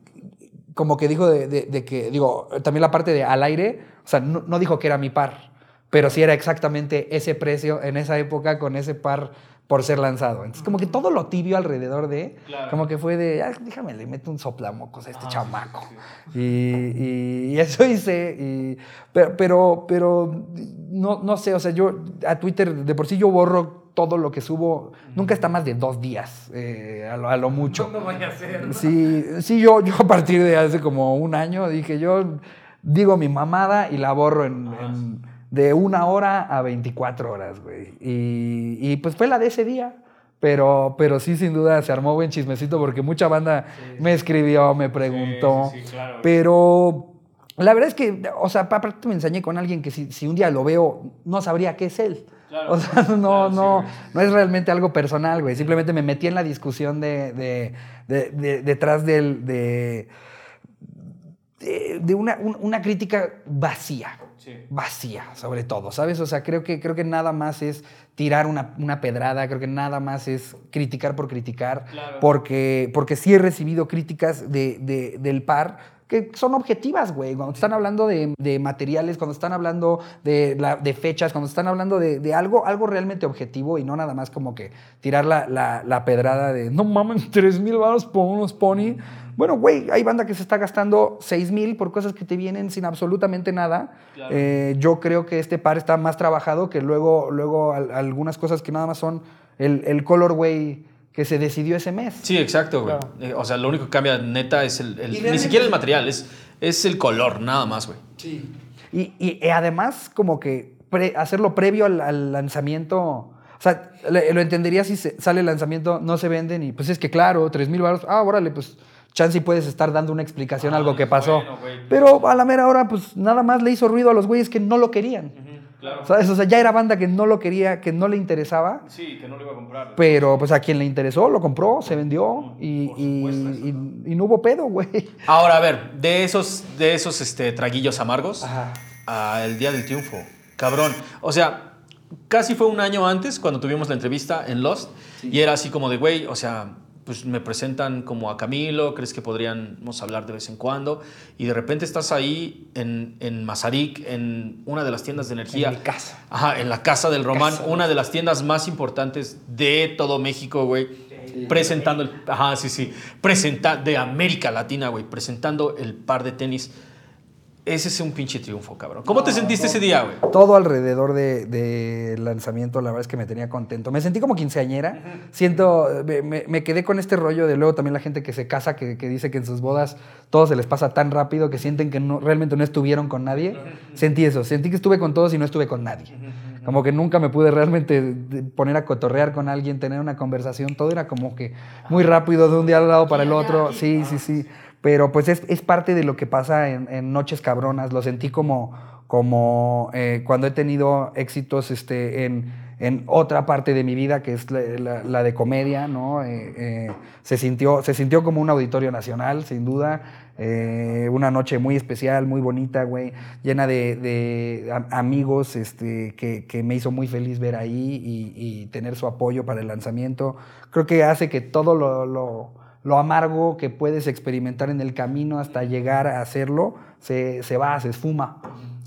como que dijo de, de- de que, digo, también la parte de al aire, o sea, no, no dijo que era mi par, pero sí era exactamente ese precio en esa época con ese par por ser lanzado. Entonces, como que todo lo tibio alrededor de, como que fue de, "Ah, déjame, le meto un soplamocos a este chamaco. Y, y- y eso hice, y, pero, pero, pero no, no sé, o sea, yo a Twitter de por sí yo borro todo lo que subo, nunca está más de dos días, eh, a, lo, a lo mucho. No vaya a ser. Sí, sí yo, yo a partir de hace como un año dije, yo digo mi mamada y la borro en, en- de una hora a 24 horas, güey. Y, y, pues fue la de ese día. Pero, pero sí, sin duda, se armó buen chismecito porque mucha banda me escribió, me preguntó. sí, sí, claro. Pero la verdad es que, o sea, aparte me enseñé con alguien que si, si un día lo veo, no sabría qué es él. Claro. O sea, [LAUGHS] no, Claro, no, no es realmente algo personal, güey. Simplemente me metí en la discusión de, de- de- de- detrás del, de, de, de una, un- una crítica vacía. Sí. Vacía, sobre todo, ¿sabes? O sea, creo que, creo que nada más es tirar una, una pedrada, creo que nada más es criticar por criticar, Claro. porque, porque sí he recibido críticas de, de- del par que son objetivas, güey. Cuando están hablando de, de materiales, cuando están hablando de, la- de fechas, cuando están hablando de, de algo, algo realmente objetivo y no nada más como que tirar la, la- la pedrada de no mames, [LAUGHS] tres mil baros por unos pony. Bueno, güey, hay banda que se está gastando seis mil por cosas que te vienen sin absolutamente nada. Claro. Eh, yo creo que este par está más trabajado que luego, luego al- algunas cosas que nada más son el, el colorway que se decidió ese mes. Sí, exacto, güey. Claro. Eh, o sea, lo único que cambia neta es el. el- Y ni siquiera el material, es, es el color, nada más, güey. Sí. Y, y, eh, además, como que pre- hacerlo previo al, al lanzamiento. O sea, le- lo entendería si se- sale el lanzamiento, no se venden y pues es que claro, 3 mil baros. Ah, órale, pues chance y puedes estar dando una explicación a Ah, algo que pues, pasó. bueno. Pero a la mera hora, pues nada más le hizo ruido a los güeyes que no lo querían. Claro. ¿Sabes? O sea, ya era banda que no lo quería, que no le interesaba. Sí, que no lo iba a comprar. Pero pues a quien le interesó, lo compró, se vendió y, y- y- y no hubo pedo, güey. Ahora, a ver, de esos, de esos este, traguillos amargos Ajá. al Día del Triunfo. Cabrón. O sea, casi fue un año antes cuando tuvimos la entrevista en Lost. Y era así como de, güey, o sea, pues me presentan como a Camilo, crees que podríamos hablar de vez en cuando. Y de repente estás ahí en, en Mazarik, en una de las tiendas de energía. En mi casa. Ajá, en la Casa del Román, Casa. una de las tiendas más importantes de todo México, güey. Presentando el. Ajá, sí, sí. Presenta, de América Latina, güey. Presentando el par de tenis ese es un pinche triunfo, cabrón. ¿Cómo te sentiste ese día, güey? Todo alrededor del de, lanzamiento, la verdad es que me tenía contento. Me sentí como quinceañera. Siento, me, me, quedé con este rollo de luego también la gente que se casa, que, que, dice que en sus bodas todo se les pasa tan rápido que sienten que no, realmente no estuvieron con nadie. Sentí eso, sentí que estuve con todos y no estuve con nadie. Como que nunca me pude realmente poner a cotorrear con alguien, tener una conversación. Todo era como que muy rápido de un día al lado para el otro. Sí, sí, sí. Pero pues es, es parte de lo que pasa en, Noches Cabronas. Lo sentí como, como eh, cuando he tenido éxitos este, en, en, otra parte de mi vida, que es la, de comedia, ¿no? Eh, eh, se, sintió, se sintió como un auditorio nacional, sin duda. Una noche muy especial, muy bonita, güey, llena de, amigos este, que, que, me hizo muy feliz ver ahí y, tener su apoyo para el lanzamiento. Creo que hace que todo lo, lo, amargo que puedes experimentar en el camino hasta llegar a hacerlo se, se va, se esfuma.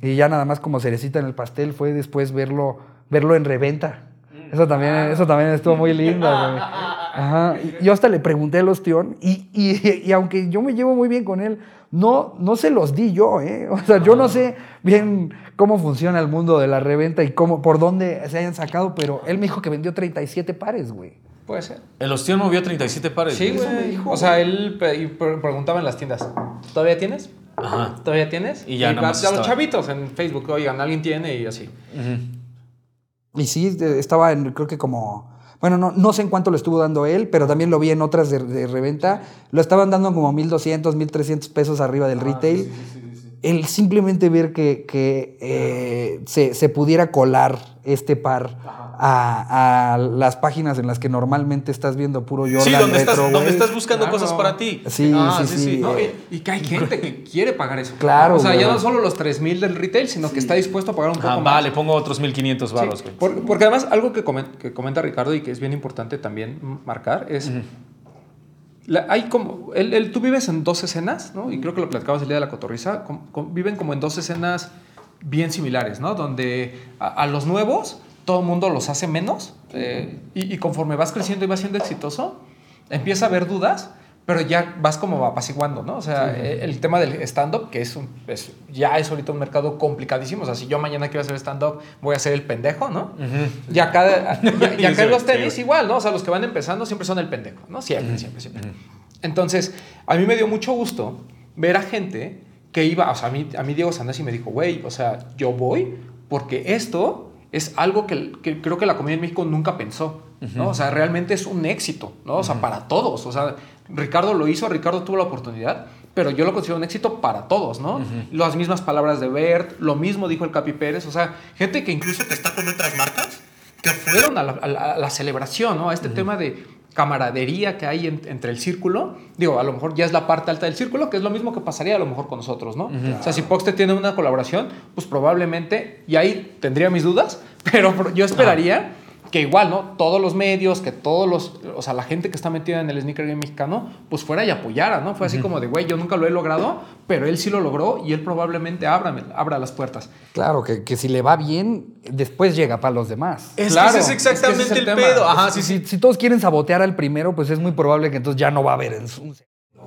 Y ya nada más como cerecita en el pastel fue después verlo, verlo en reventa. Eso también, eso también estuvo muy lindo, güey. [LAUGHS] Ajá. Yo hasta le pregunté al ostión y, y, [LAUGHS] y, aunque yo me llevo muy bien con él, no, no se los di yo, ¿eh? [LAUGHS] O sea, yo no sé bien cómo funciona el mundo de la reventa y cómo, por dónde se hayan sacado, pero él me dijo que vendió 37 pares, güey. Puede ser. El ostión movió 37 pares. Sí, güey. O sea, él preguntaba en las tiendas, ¿todavía tienes? Ajá. ¿Todavía tienes? Y ya y nada más a los chavitos en Facebook, oigan, alguien tiene y así. Y sí, estaba en, creo que como... Bueno, no, no sé en cuánto lo estuvo dando él, pero también lo vi en otras de, de reventa. Lo estaban dando como 1.200, 1.300 pesos arriba del retail. El simplemente ver que, que eh, se, se pudiera colar este par a, a las páginas en las que normalmente estás viendo puro Jordan Sí, donde estás, donde estás buscando Claro. cosas para ti. Sí, Ah, sí, sí. No, eh, y, y que hay gente que [LAUGHS] quiere pagar eso. Claro, O sea, ya no solo los 3000 del retail, sino que está dispuesto a pagar un poco Ajá, más. va, le pongo otros 1500 baros, por- porque además algo que comenta, que comenta Ricardo y que es bien importante también marcar es... la- hay como... El, el- tú vives en dos escenas, ¿no? Y creo que lo platicabas el día de la cotorriza. com- com- viven como en dos escenas bien similares, ¿no? Donde a, a los nuevos todo el mundo los hace menos eh, y, y conforme vas creciendo y vas siendo exitoso, empieza a haber dudas, pero ya vas como apaciguando, ¿no? O sea, eh, el tema del stand-up, que es, un- es- ya es ahorita un mercado complicadísimo. O sea, si yo mañana quiero hacer stand-up, voy a ser el pendejo, ¿no? Y acá, [LAUGHS] y, y acá en los tenis igual, ¿no? O sea, los que van empezando siempre son el pendejo, ¿no? Siempre, siempre, siempre. Entonces, a mí me dio mucho gusto ver a gente que iba, o sea, a mí, a mí Diego Sanasi me dijo, güey, o sea, yo voy porque esto es algo que, que creo que la comedia en México nunca pensó, ¿no? O sea, realmente es un éxito, ¿no? O sea, para todos. O sea, Ricardo lo hizo, Ricardo tuvo la oportunidad, pero yo lo considero un éxito para todos, ¿no? Las mismas palabras de Bert, lo mismo dijo el Capi Pérez, o sea, gente que incluso que está con otras marcas, que fueron a la, a la- a la celebración, ¿no? A este tema de camaradería que hay en- entre el círculo. Digo, a lo mejor ya es la parte alta del círculo, que es lo mismo que pasaría a lo mejor con nosotros, ¿no? O sea, si Poxte tiene una colaboración, pues probablemente, y ahí tendría mis dudas, [LAUGHS] pero yo esperaría que igual, ¿no? Todos los medios, que todos los, o sea, la gente que está metida en el sneaker game mexicano, pues fuera y apoyara, ¿no? Fue así como de, güey, yo nunca lo he logrado, pero él sí lo logró y él probablemente abra, abra las puertas. Claro, que, que si le va bien, después llega para los demás. Es Claro, que ese es es que ese exactamente es el pedo. Ajá, sí, si, sí. si todos quieren sabotear al primero, pues es muy probable que entonces ya no va a haber. un-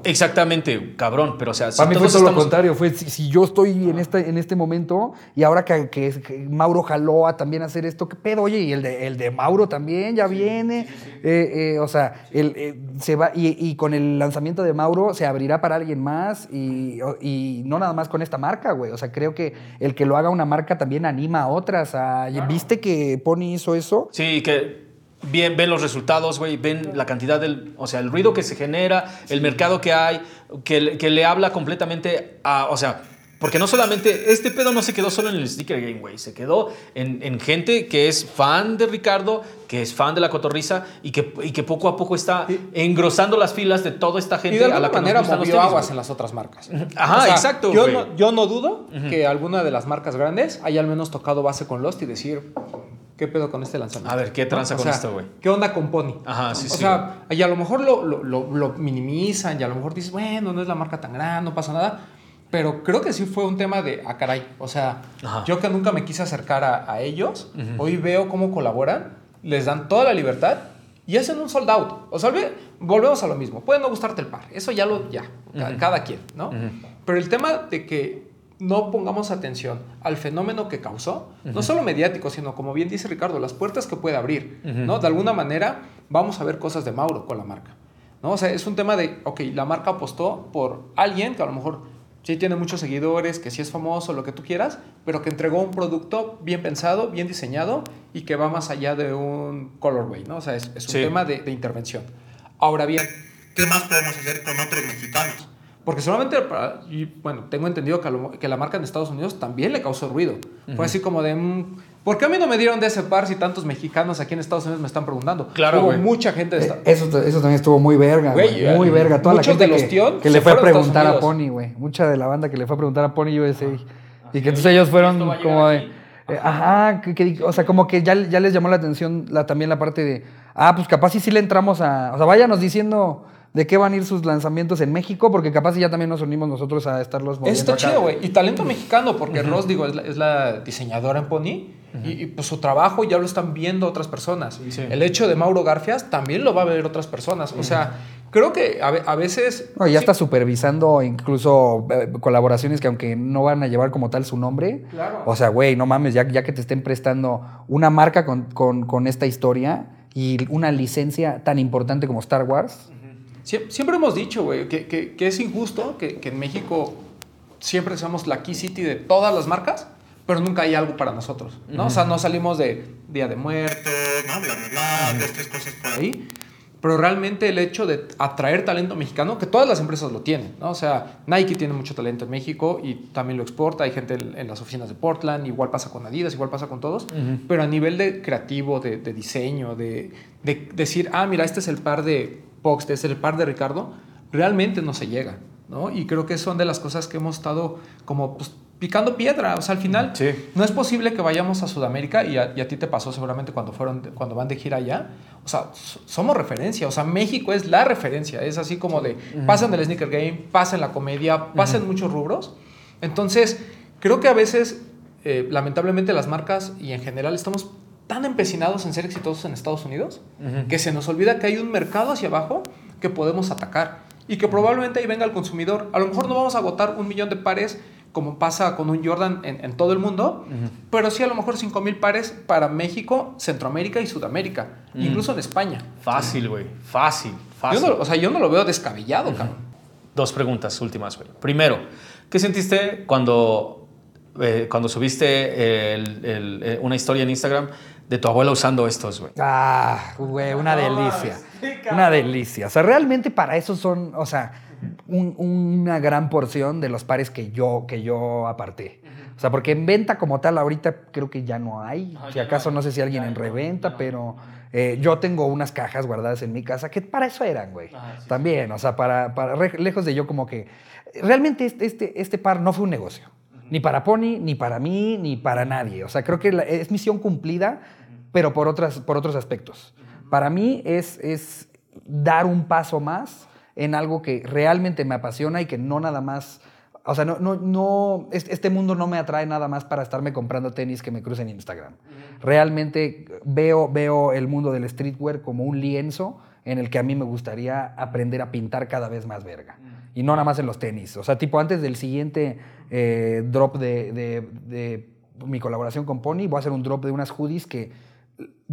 Exactamente, cabrón. Pero, o sea, si Para mí fue todo lo contrario. Fue si, si yo estoy en este, en este momento y ahora que, que- que Mauro jaló a también hacer esto, ¿qué pedo? Oye, y el de, el de Mauro también ya viene. Eh, eh, o sea, el, eh, se va y, y con el lanzamiento de Mauro se abrirá para alguien más y, y no nada más con esta marca, güey. O sea, creo que el que lo haga una marca también anima a otras. a- ¿Viste que Pony hizo eso? Sí, que bien, ven los resultados, güey, ven la cantidad del, o sea, el ruido que se genera, el mercado que hay, que, le- que le habla completamente a, o sea, porque no solamente, este pedo no se quedó solo en el sticker game, güey, se quedó en, en gente que es fan de Ricardo, que es fan de la cotorriza y que, y que poco a poco está engrosando las filas de toda esta Y gente de a la que manera movió tenis, aguas güey. en las otras marcas. Ajá, exacto, Yo güey. no, yo no dudo que alguna de las marcas grandes haya al menos tocado base con Lost y decir, ¿qué pedo con este lanzamiento? A ver, ¿qué tranza O con sea, esto, güey? ¿Qué onda con Pony? Ajá, sí, o sí, sea, y a lo mejor lo, lo, lo- lo minimizan y a lo mejor dices, bueno, no es la marca tan grande, no pasa nada. Pero creo que sí fue un tema de, ah, caray. O sea, Ajá. yo que nunca me quise acercar a, a ellos, hoy veo cómo colaboran, les dan toda la libertad y hacen un sold out. O sea, volvemos a lo mismo. Puede no gustarte el par, eso ya lo, ya, ca- cada quien, ¿no? Pero el tema de que no pongamos atención al fenómeno que causó, no solo mediático, sino como bien dice Ricardo, las puertas que puede abrir, ¿no? De alguna manera vamos a ver cosas de Mauro con la marca, ¿no? O sea, es un tema de, ok, la marca apostó por alguien que a lo mejor sí tiene muchos seguidores, que sí es famoso, lo que tú quieras, pero que entregó un producto bien pensado, bien diseñado y que va más allá de un colorway, ¿no? O sea, es, es un Sí. tema de, de intervención. Ahora bien, ¿qué más podemos hacer con otros mexicanos? Porque solamente, para- y bueno, tengo entendido que, a lo- que la marca en Estados Unidos también le causó ruido. Fue así como de, mm, ¿por qué a mí no me dieron de ese par si tantos mexicanos aquí en Estados Unidos me están preguntando? Claro, Hubo mucha gente de Eh, Eso, eso también estuvo muy verga, Güey, muy eh, verga. Toda la muchos gente de los que, que le fue a preguntar a. Pony, güey. Mucha de la banda que le fue a preguntar a Pony USA. y que entonces ellos fueron como de... aquí. eh, ajá, que, que- o sea, como que ya, ya les llamó la atención la, también la parte de... Ah, pues capaz sí, sí le entramos a... O sea, váyanos diciendo de qué van a ir sus lanzamientos en México, porque capaz ya también nos unimos nosotros a estarlos moviendo Está acá. chido, güey. Y talento mexicano, porque Ross, digo, es la, es la diseñadora en Pony. y, y, pues su trabajo ya lo están viendo otras personas. Sí. El hecho de Mauro Garfias también lo va a ver otras personas. O sea, creo que a, ve- a veces. No, ya sí, está supervisando incluso eh, colaboraciones que aunque no van a llevar como tal su nombre. Claro. O sea, güey, no mames, ya, ya que te estén prestando una marca con, con- con esta historia y una licencia tan importante como Star Wars. Sie- Siempre hemos dicho, güey, que, que- que es injusto que, que en México siempre seamos la key city de todas las marcas, pero nunca hay algo para nosotros, ¿no? O sea, no salimos de Día de Muertos, ¿no? Bla, bla, bla, dos, tres cosas por ahí. Pero realmente el hecho de atraer talento mexicano, que todas las empresas lo tienen, ¿no? O sea, Nike tiene mucho talento en México y también lo exporta. Hay gente en en las oficinas de Portland, igual pasa con Adidas, igual pasa con todos. Pero a nivel de creativo, de, de diseño, de, de decir, ah, mira, este es el par de Pox, es el par de Ricardo, realmente no se llega, ¿no? Y creo que son de las cosas que hemos estado como pues, picando piedra. O sea, al final, Sí. no es posible que vayamos a Sudamérica y a, y a ti te pasó seguramente cuando fueron cuando van de gira allá. O sea, so- somos referencia. O sea, México es la referencia. Es así como de pasan del sneaker game, pasan la comedia, pasan muchos rubros. Entonces, creo que a veces, eh, lamentablemente, las marcas y en general estamos tan empecinados en ser exitosos en Estados Unidos que se nos olvida que hay un mercado hacia abajo que podemos atacar y que probablemente ahí venga el consumidor. A lo mejor no vamos a agotar un millón de pares como pasa con un Jordan en, en todo el mundo, pero sí a lo mejor 5 mil pares para México, Centroamérica y Sudamérica, incluso en España. Fácil, güey. Fácil, Yo fácil. no, o sea, yo no lo veo descabellado, cabrón. Dos preguntas últimas, güey. Primero, ¿qué sentiste cuando, eh, cuando subiste el- el- eh, una historia en Instagram de tu abuela usando estos, güey? Ah, güey, una delicia. Una delicia. O sea, realmente para eso son, o sea, un- una gran porción de los pares que yo, que yo aparté. O sea, porque en venta como tal ahorita creo que ya no hay. No, si acaso no sé si alguien en reventa, pero eh, yo tengo unas cajas guardadas en mi casa que para eso eran, güey. Ah, sí, También, o sea, para, para re- lejos de yo como que... Realmente este, este, este par no fue un negocio. Ni para Pony, ni para mí, ni para nadie. O sea, creo que la- es misión cumplida, pero por, otras, por otros aspectos. Para mí es, es dar un paso más en algo que realmente me apasiona y que no nada más... O sea, no, no, no, es- este mundo no me atrae nada más para estarme comprando tenis que me crucen en Instagram. Realmente veo, veo el mundo del streetwear como un lienzo en el que a mí me gustaría aprender a pintar cada vez más verga. Y no nada más en los tenis. O sea, tipo antes del siguiente eh, drop de, de- de mi colaboración con Pony, voy a hacer un drop de unas hoodies que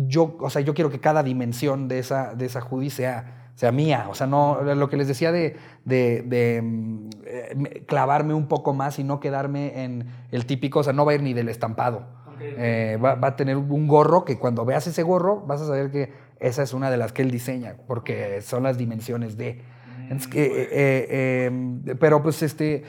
yo, o sea, yo quiero que cada dimensión de esa, de esa hoodie sea, sea mía. O sea, no, lo que les decía de, de- de, mm, eh, me- clavarme un poco más y no quedarme en el típico, o sea, no va a ir ni del estampado. Eh, va, va a tener un gorro que cuando veas ese gorro vas a saber que esa es una de las que él diseña, porque son las dimensiones de. Entonces, que, eh, eh, pero pues este.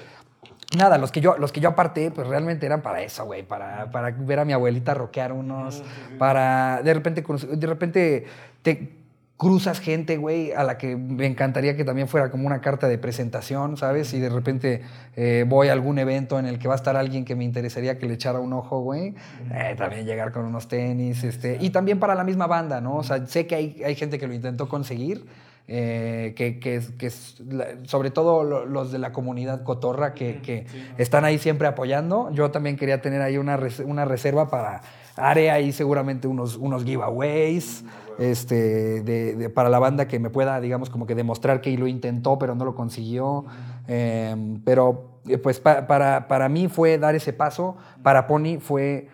Nada, los que yo, los que yo aparté, pues realmente eran para eso, güey, para, para ver a mi abuelita rockear unos, para de repente, de repente te cruzas gente, güey, a la que me encantaría que también fuera como una carta de presentación, ¿sabes? Y de repente eh, voy a algún evento en el que va a estar alguien que me interesaría que le echara un ojo, güey, eh, también llegar con unos tenis, este, y también para la misma banda, ¿no? O sea, sé que hay, hay gente que lo intentó conseguir, eh, que, que, que sobre todo lo- los de la comunidad cotorra que, que están ahí siempre apoyando. Yo también quería tener ahí una, res- una reserva para, haré ahí seguramente unos, unos giveaways este, de, de- para la banda que me pueda, digamos, como que demostrar que lo intentó, pero no lo consiguió. Eh, pero, eh, pues, pa- para, para mí fue dar ese paso. Para Pony fue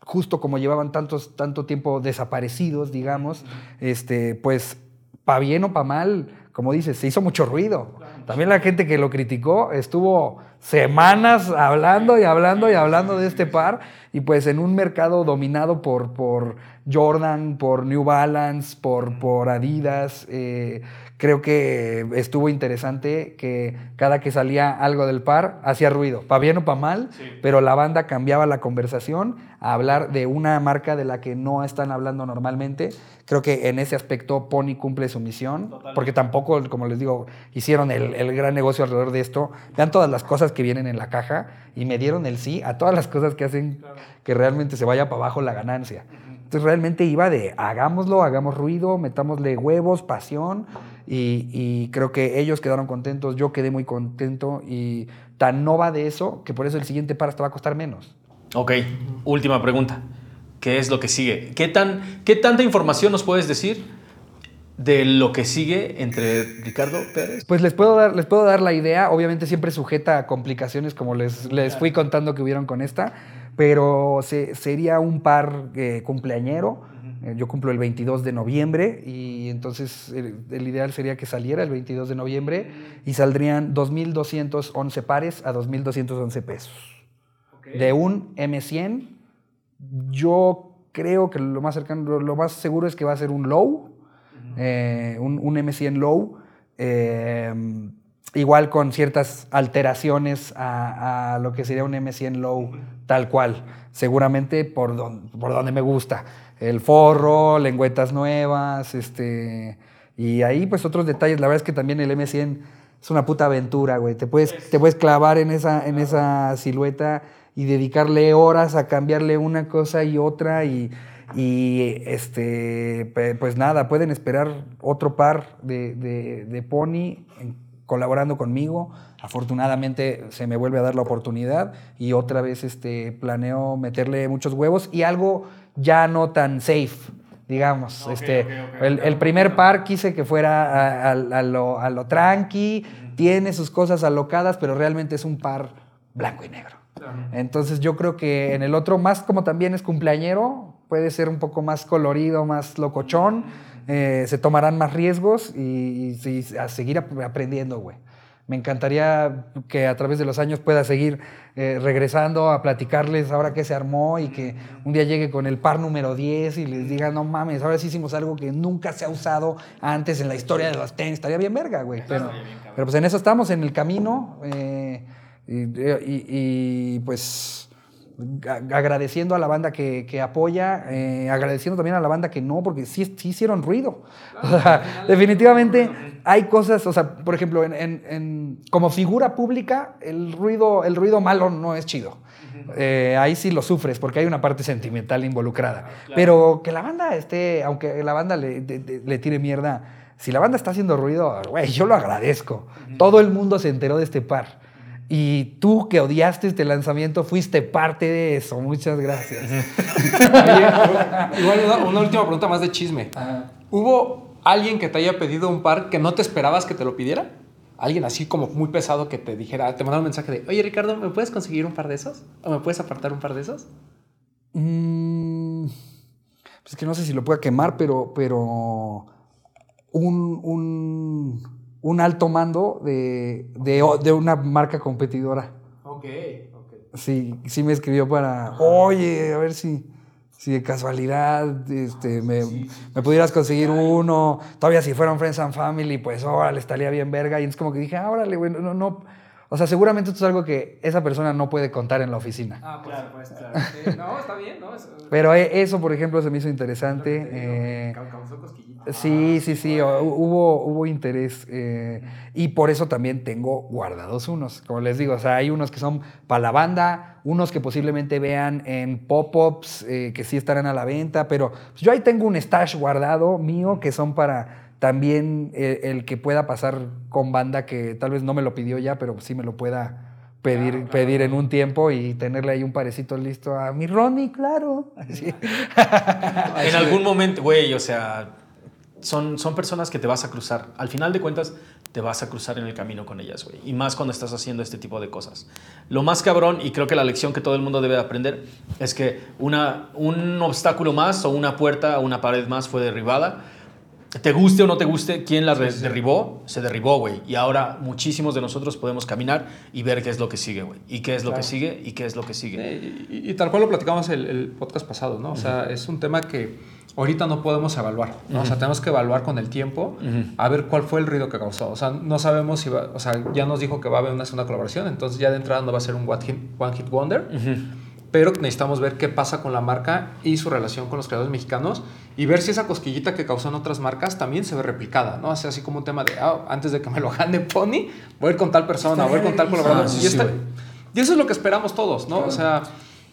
justo como llevaban tantos, tanto tiempo desaparecidos, digamos, este, pues, pa' bien o pa' mal, como dices, se hizo mucho ruido. También la gente que lo criticó estuvo semanas hablando y hablando y hablando de este par, y pues en un mercado dominado por, por Jordan, por New Balance, por, por Adidas, eh, creo que estuvo interesante que cada que salía algo del par hacía ruido, pa' bien o pa' mal, pero la banda cambiaba la conversación a hablar de una marca de la que no están hablando normalmente. Creo que en ese aspecto Pony cumple su misión, porque tampoco, como les digo, hicieron el, el gran negocio alrededor de esto. Vean todas las cosas que vienen en la caja y me dieron el sí a todas las cosas que hacen que realmente se vaya para abajo la ganancia. Entonces realmente iba de hagámoslo, hagamos ruido, metámosle huevos, pasión y, y creo que ellos quedaron contentos, yo quedé muy contento y tan no va de eso que por eso el siguiente par hasta va a costar menos. Ok, última pregunta. ¿Qué es lo que sigue? ¿Qué, tan, ¿Qué tanta información nos puedes decir de lo que sigue entre Ricardo Pérez? Pues les puedo dar, les puedo dar la idea, obviamente siempre sujeta a complicaciones como les, les fui contando que hubieron con esta, pero se- sería un par eh, cumpleañero. Eh, Yo cumplo el 22 de noviembre y entonces el, el ideal sería que saliera el 22 de noviembre y saldrían 2.211 pares a 2.211 pesos. De un M100, yo creo que lo más cercano, lo- más seguro es que va a ser un low, eh, un, un M100 low, eh, igual con ciertas alteraciones a, a lo que sería un M100 low tal cual, seguramente por, don- por donde me gusta. El forro, lengüetas nuevas, este, y ahí pues otros detalles. La verdad es que también el M100 es una puta aventura, güey. Te puedes, te puedes clavar en esa, en esa silueta y dedicarle horas a cambiarle una cosa y otra y, y, este, pues nada, pueden esperar otro par de, de- de Pony colaborando conmigo. Afortunadamente se me vuelve a dar la oportunidad y otra vez este, planeo meterle muchos huevos y algo ya no tan safe, digamos. este, el, el primer par quise que fuera a, a- a lo, a lo tranqui, tiene sus cosas alocadas, pero realmente es un par blanco y negro. Entonces yo creo que en el otro, más como también es cumpleañero, puede ser un poco más colorido, más locochón, eh, se tomarán más riesgos y, y a seguir ap- aprendiendo, güey. Me encantaría que a través de los años pueda seguir eh, regresando a platicarles ahora que se armó y que un día llegue con el par número 10 y les diga, no mames, ahora sí hicimos algo que nunca se ha usado antes en la historia de los tenis. Estaría bien verga, güey. Pero, pero pues en eso estamos, en el camino. eh, y, y- y, pues agradeciendo a la banda que, que apoya, eh, agradeciendo también a la banda que no, porque sí, sí hicieron ruido. [LAUGHS] O sea, definitivamente hay cosas, o sea, por ejemplo, en, en- en- como figura pública, el ruido, el ruido malo no es chido. Eh, ahí sí lo sufres porque hay una parte sentimental involucrada. Pero que la banda esté, aunque la banda le, de- de- le tire mierda, si la banda está haciendo ruido, güey, yo lo agradezco. Todo el mundo se enteró de este par. Y tú que odiaste este lanzamiento fuiste parte de eso. Muchas gracias. Igual una, una última pregunta más de chisme. ¿Hubo alguien que te haya pedido un par que no te esperabas que te lo pidiera? Alguien así como muy pesado que te dijera, te mandara un mensaje de, oye Ricardo, ¿me puedes conseguir un par de esos? ¿O me puedes apartar un par de esos? Mm, pues que no sé si lo pueda quemar, pero, pero un, un, un alto mando de, de, de una marca competidora. Ok, ok. Sí, sí me escribió para, oye, a ver si, si de casualidad este, me, me pudieras conseguir uno. Todavía si fueran Friends and Family, pues órale, estaría bien verga. Y es como que dije, ah, órale, güey, no, no. O sea, seguramente esto es algo que esa persona no puede contar en la oficina. Ah, por supuesto. No, está bien, ¿no? Pero eh, eso, por ejemplo, se me hizo interesante. eh, Cau- causó cosquillitas. Sí, sí, sí, o- hubo, hubo interés eh, y por eso también tengo guardados unos, como les digo, o sea, hay unos que son para la banda, unos que posiblemente vean en pop-ups eh, que sí estarán a la venta, pero pues, yo ahí tengo un stash guardado mío que son para también eh, el que pueda pasar con banda que tal vez no me lo pidió ya, pero sí me lo pueda pedir, pedir en un tiempo y tenerle ahí un parecito listo a mi Ronnie, claro. Así. [LAUGHS] En algún momento, güey, o sea, son, son personas que te vas a cruzar. Al final de cuentas, te vas a cruzar en el camino con ellas, güey. Y más cuando estás haciendo este tipo de cosas. Lo más cabrón, y creo que la lección que todo el mundo debe de aprender, es que una, un obstáculo más o una puerta o una pared más fue derribada. Te guste o no te guste, quien la derribó, se derribó, güey. Y ahora muchísimos de nosotros podemos caminar y ver qué es lo que sigue, güey. Y qué es lo que sigue y qué es lo que sigue. Y, y tal cual lo platicamos el, el podcast pasado, ¿no? O sea, es un tema que ahorita no podemos evaluar, ¿no? O sea, tenemos que evaluar con el tiempo a ver cuál fue el ruido que causó. O sea, no sabemos si va, o sea, ya nos dijo que va a haber una segunda colaboración, entonces ya de entrada no va a ser un one hit, one hit wonder. Pero necesitamos ver qué pasa con la marca y su relación con los creadores mexicanos y ver si esa cosquillita que causó en otras marcas también se ve replicada, ¿no? O sea, así como un tema de, ah, antes de que me lo gane Pony, voy a ir con tal persona, voy a ir con tal colaborador. Ah, sí, y, sí, eso es lo que esperamos todos, ¿no? O sea,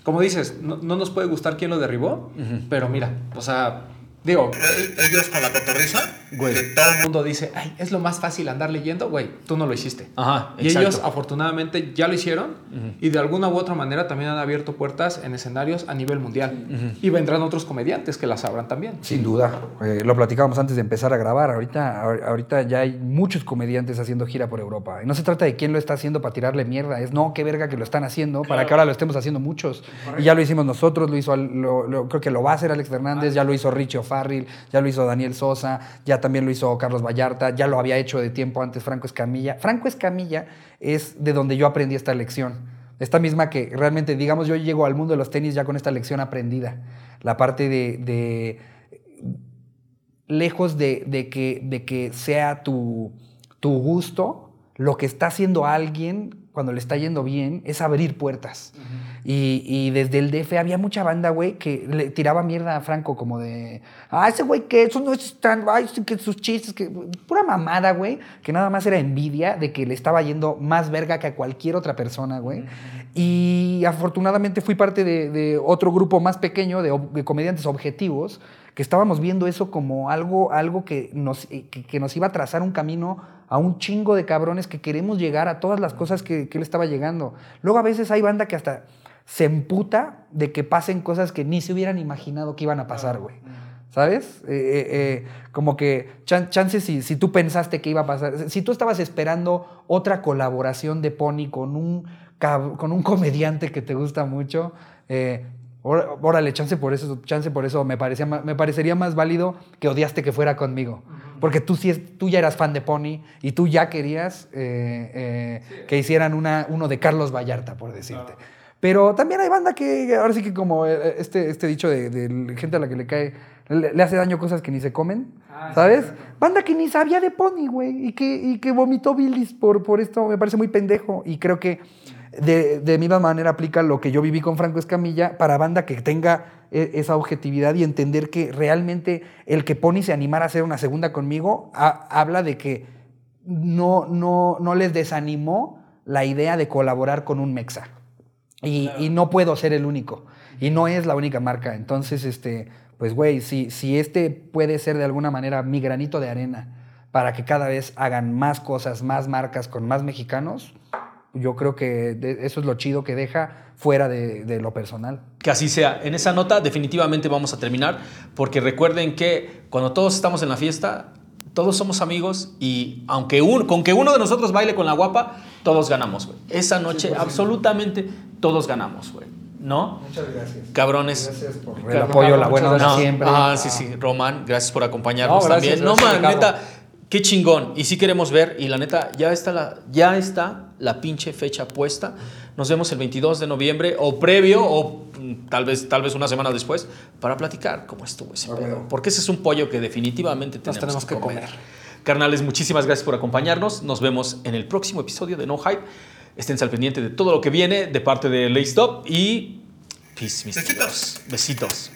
como dices, no, no nos puede gustar quién lo derribó, pero mira, o sea, digo, e- ellos con la cotorriza, Güey. que todo el mundo dice, ay, es lo más fácil andar leyendo, güey, tú no lo hiciste. Ajá, Y exacto. ellos afortunadamente ya lo hicieron y de alguna u otra manera también han abierto puertas en escenarios a nivel mundial. Y vendrán otros comediantes que las abran también. Sin duda. Eh, lo platicábamos antes de empezar a grabar. Ahorita, ahor- ahorita ya hay muchos comediantes haciendo gira por Europa. Y no se trata de quién lo está haciendo para tirarle mierda. Es no, qué verga que lo están haciendo para que ahora lo estemos haciendo muchos. Y ya lo hicimos nosotros, lo hizo, lo- lo- creo que lo va a hacer Alex Fernández, ya lo hizo Richie Ya lo hizo Daniel Sosa, ya también lo hizo Carlos Vallarta, ya lo había hecho de tiempo antes Franco Escamilla. Franco Escamilla es de donde yo aprendí esta lección. Esta misma que realmente, digamos, yo llego al mundo de los tenis ya con esta lección aprendida. La parte de- de lejos de, de que, de que sea tu, tu gusto, lo que está haciendo alguien cuando le está yendo bien es abrir puertas. y, y desde el DF había mucha banda, güey, que le tiraba mierda a Franco como de, ah, ese güey que eso no es tan, ay, que sus chistes, que pura mamada, güey, que nada más era envidia de que le estaba yendo más verga que a cualquier otra persona, güey. Y afortunadamente fui parte de, de otro grupo más pequeño de, de comediantes objetivos que estábamos viendo eso como algo, algo que, nos, eh, que, que nos iba a trazar un camino a un chingo de cabrones que queremos llegar a todas las cosas que, que él estaba llegando. Luego a veces hay banda que hasta se emputa de que pasen cosas que ni se hubieran imaginado que iban a pasar, güey. ¿Sabes? Eh, eh, eh, como que chan- chance si, si tú pensaste que iba a pasar, si tú estabas esperando otra colaboración de Pony con un, con un comediante que te gusta mucho, eh, Órale, chance por eso, chance por eso me, parecía, me parecería más válido que odiaste que fuera conmigo. Porque tú, sí tú ya eras fan de Pony y tú ya querías eh, eh, que hicieran una, uno de Carlos Vallarta, por decirte. Pero también hay banda que, ahora sí que como eh, este, este dicho de, de gente a la que le cae, le, le hace daño cosas que ni se comen, ¿sabes? Banda que ni sabía de Pony, güey, y que, y que vomitó bilis por, por esto, me parece muy pendejo. Y creo que de, de misma manera aplica lo que yo viví con Franco Escamilla para banda que tenga e- esa objetividad y entender que realmente el que Pony se animara a hacer una segunda conmigo ha- habla de que no, no, no les desanimó la idea de colaborar con un Mexa. Y, y no puedo ser el único. Y no es la única marca. Entonces, este, pues, güey, si, si este puede ser de alguna manera mi granito de arena para que cada vez hagan más cosas, más marcas con más mexicanos, yo creo que eso es lo chido que deja fuera de, de lo personal. Que así sea. En esa nota definitivamente vamos a terminar porque recuerden que cuando todos estamos en la fiesta, todos somos amigos y aunque un, con que uno de nosotros baile con la guapa, todos ganamos, güey. Esa noche absolutamente todos ganamos, güey. ¿No? Muchas gracias. Cabrones. Gracias por el apoyo, la buena No, siempre. Ah, sí, sí. Román, gracias por acompañarnos No, gracias, también. no, man, neta, qué chingón. Y sí queremos ver. Y la neta, ya está la, ya está la pinche fecha puesta. Nos vemos el 22 de noviembre o previo o mm, tal vez, tal vez una semana después para platicar cómo estuvo ese pedo. Porque ese es un pollo que definitivamente tenemos, tenemos que comer. Carnales, muchísimas gracias por acompañarnos. Nos vemos en el próximo episodio de No Hype. Estén al pendiente de todo lo que viene de parte de Lay Stop y peace, mis Besitos. Besitos.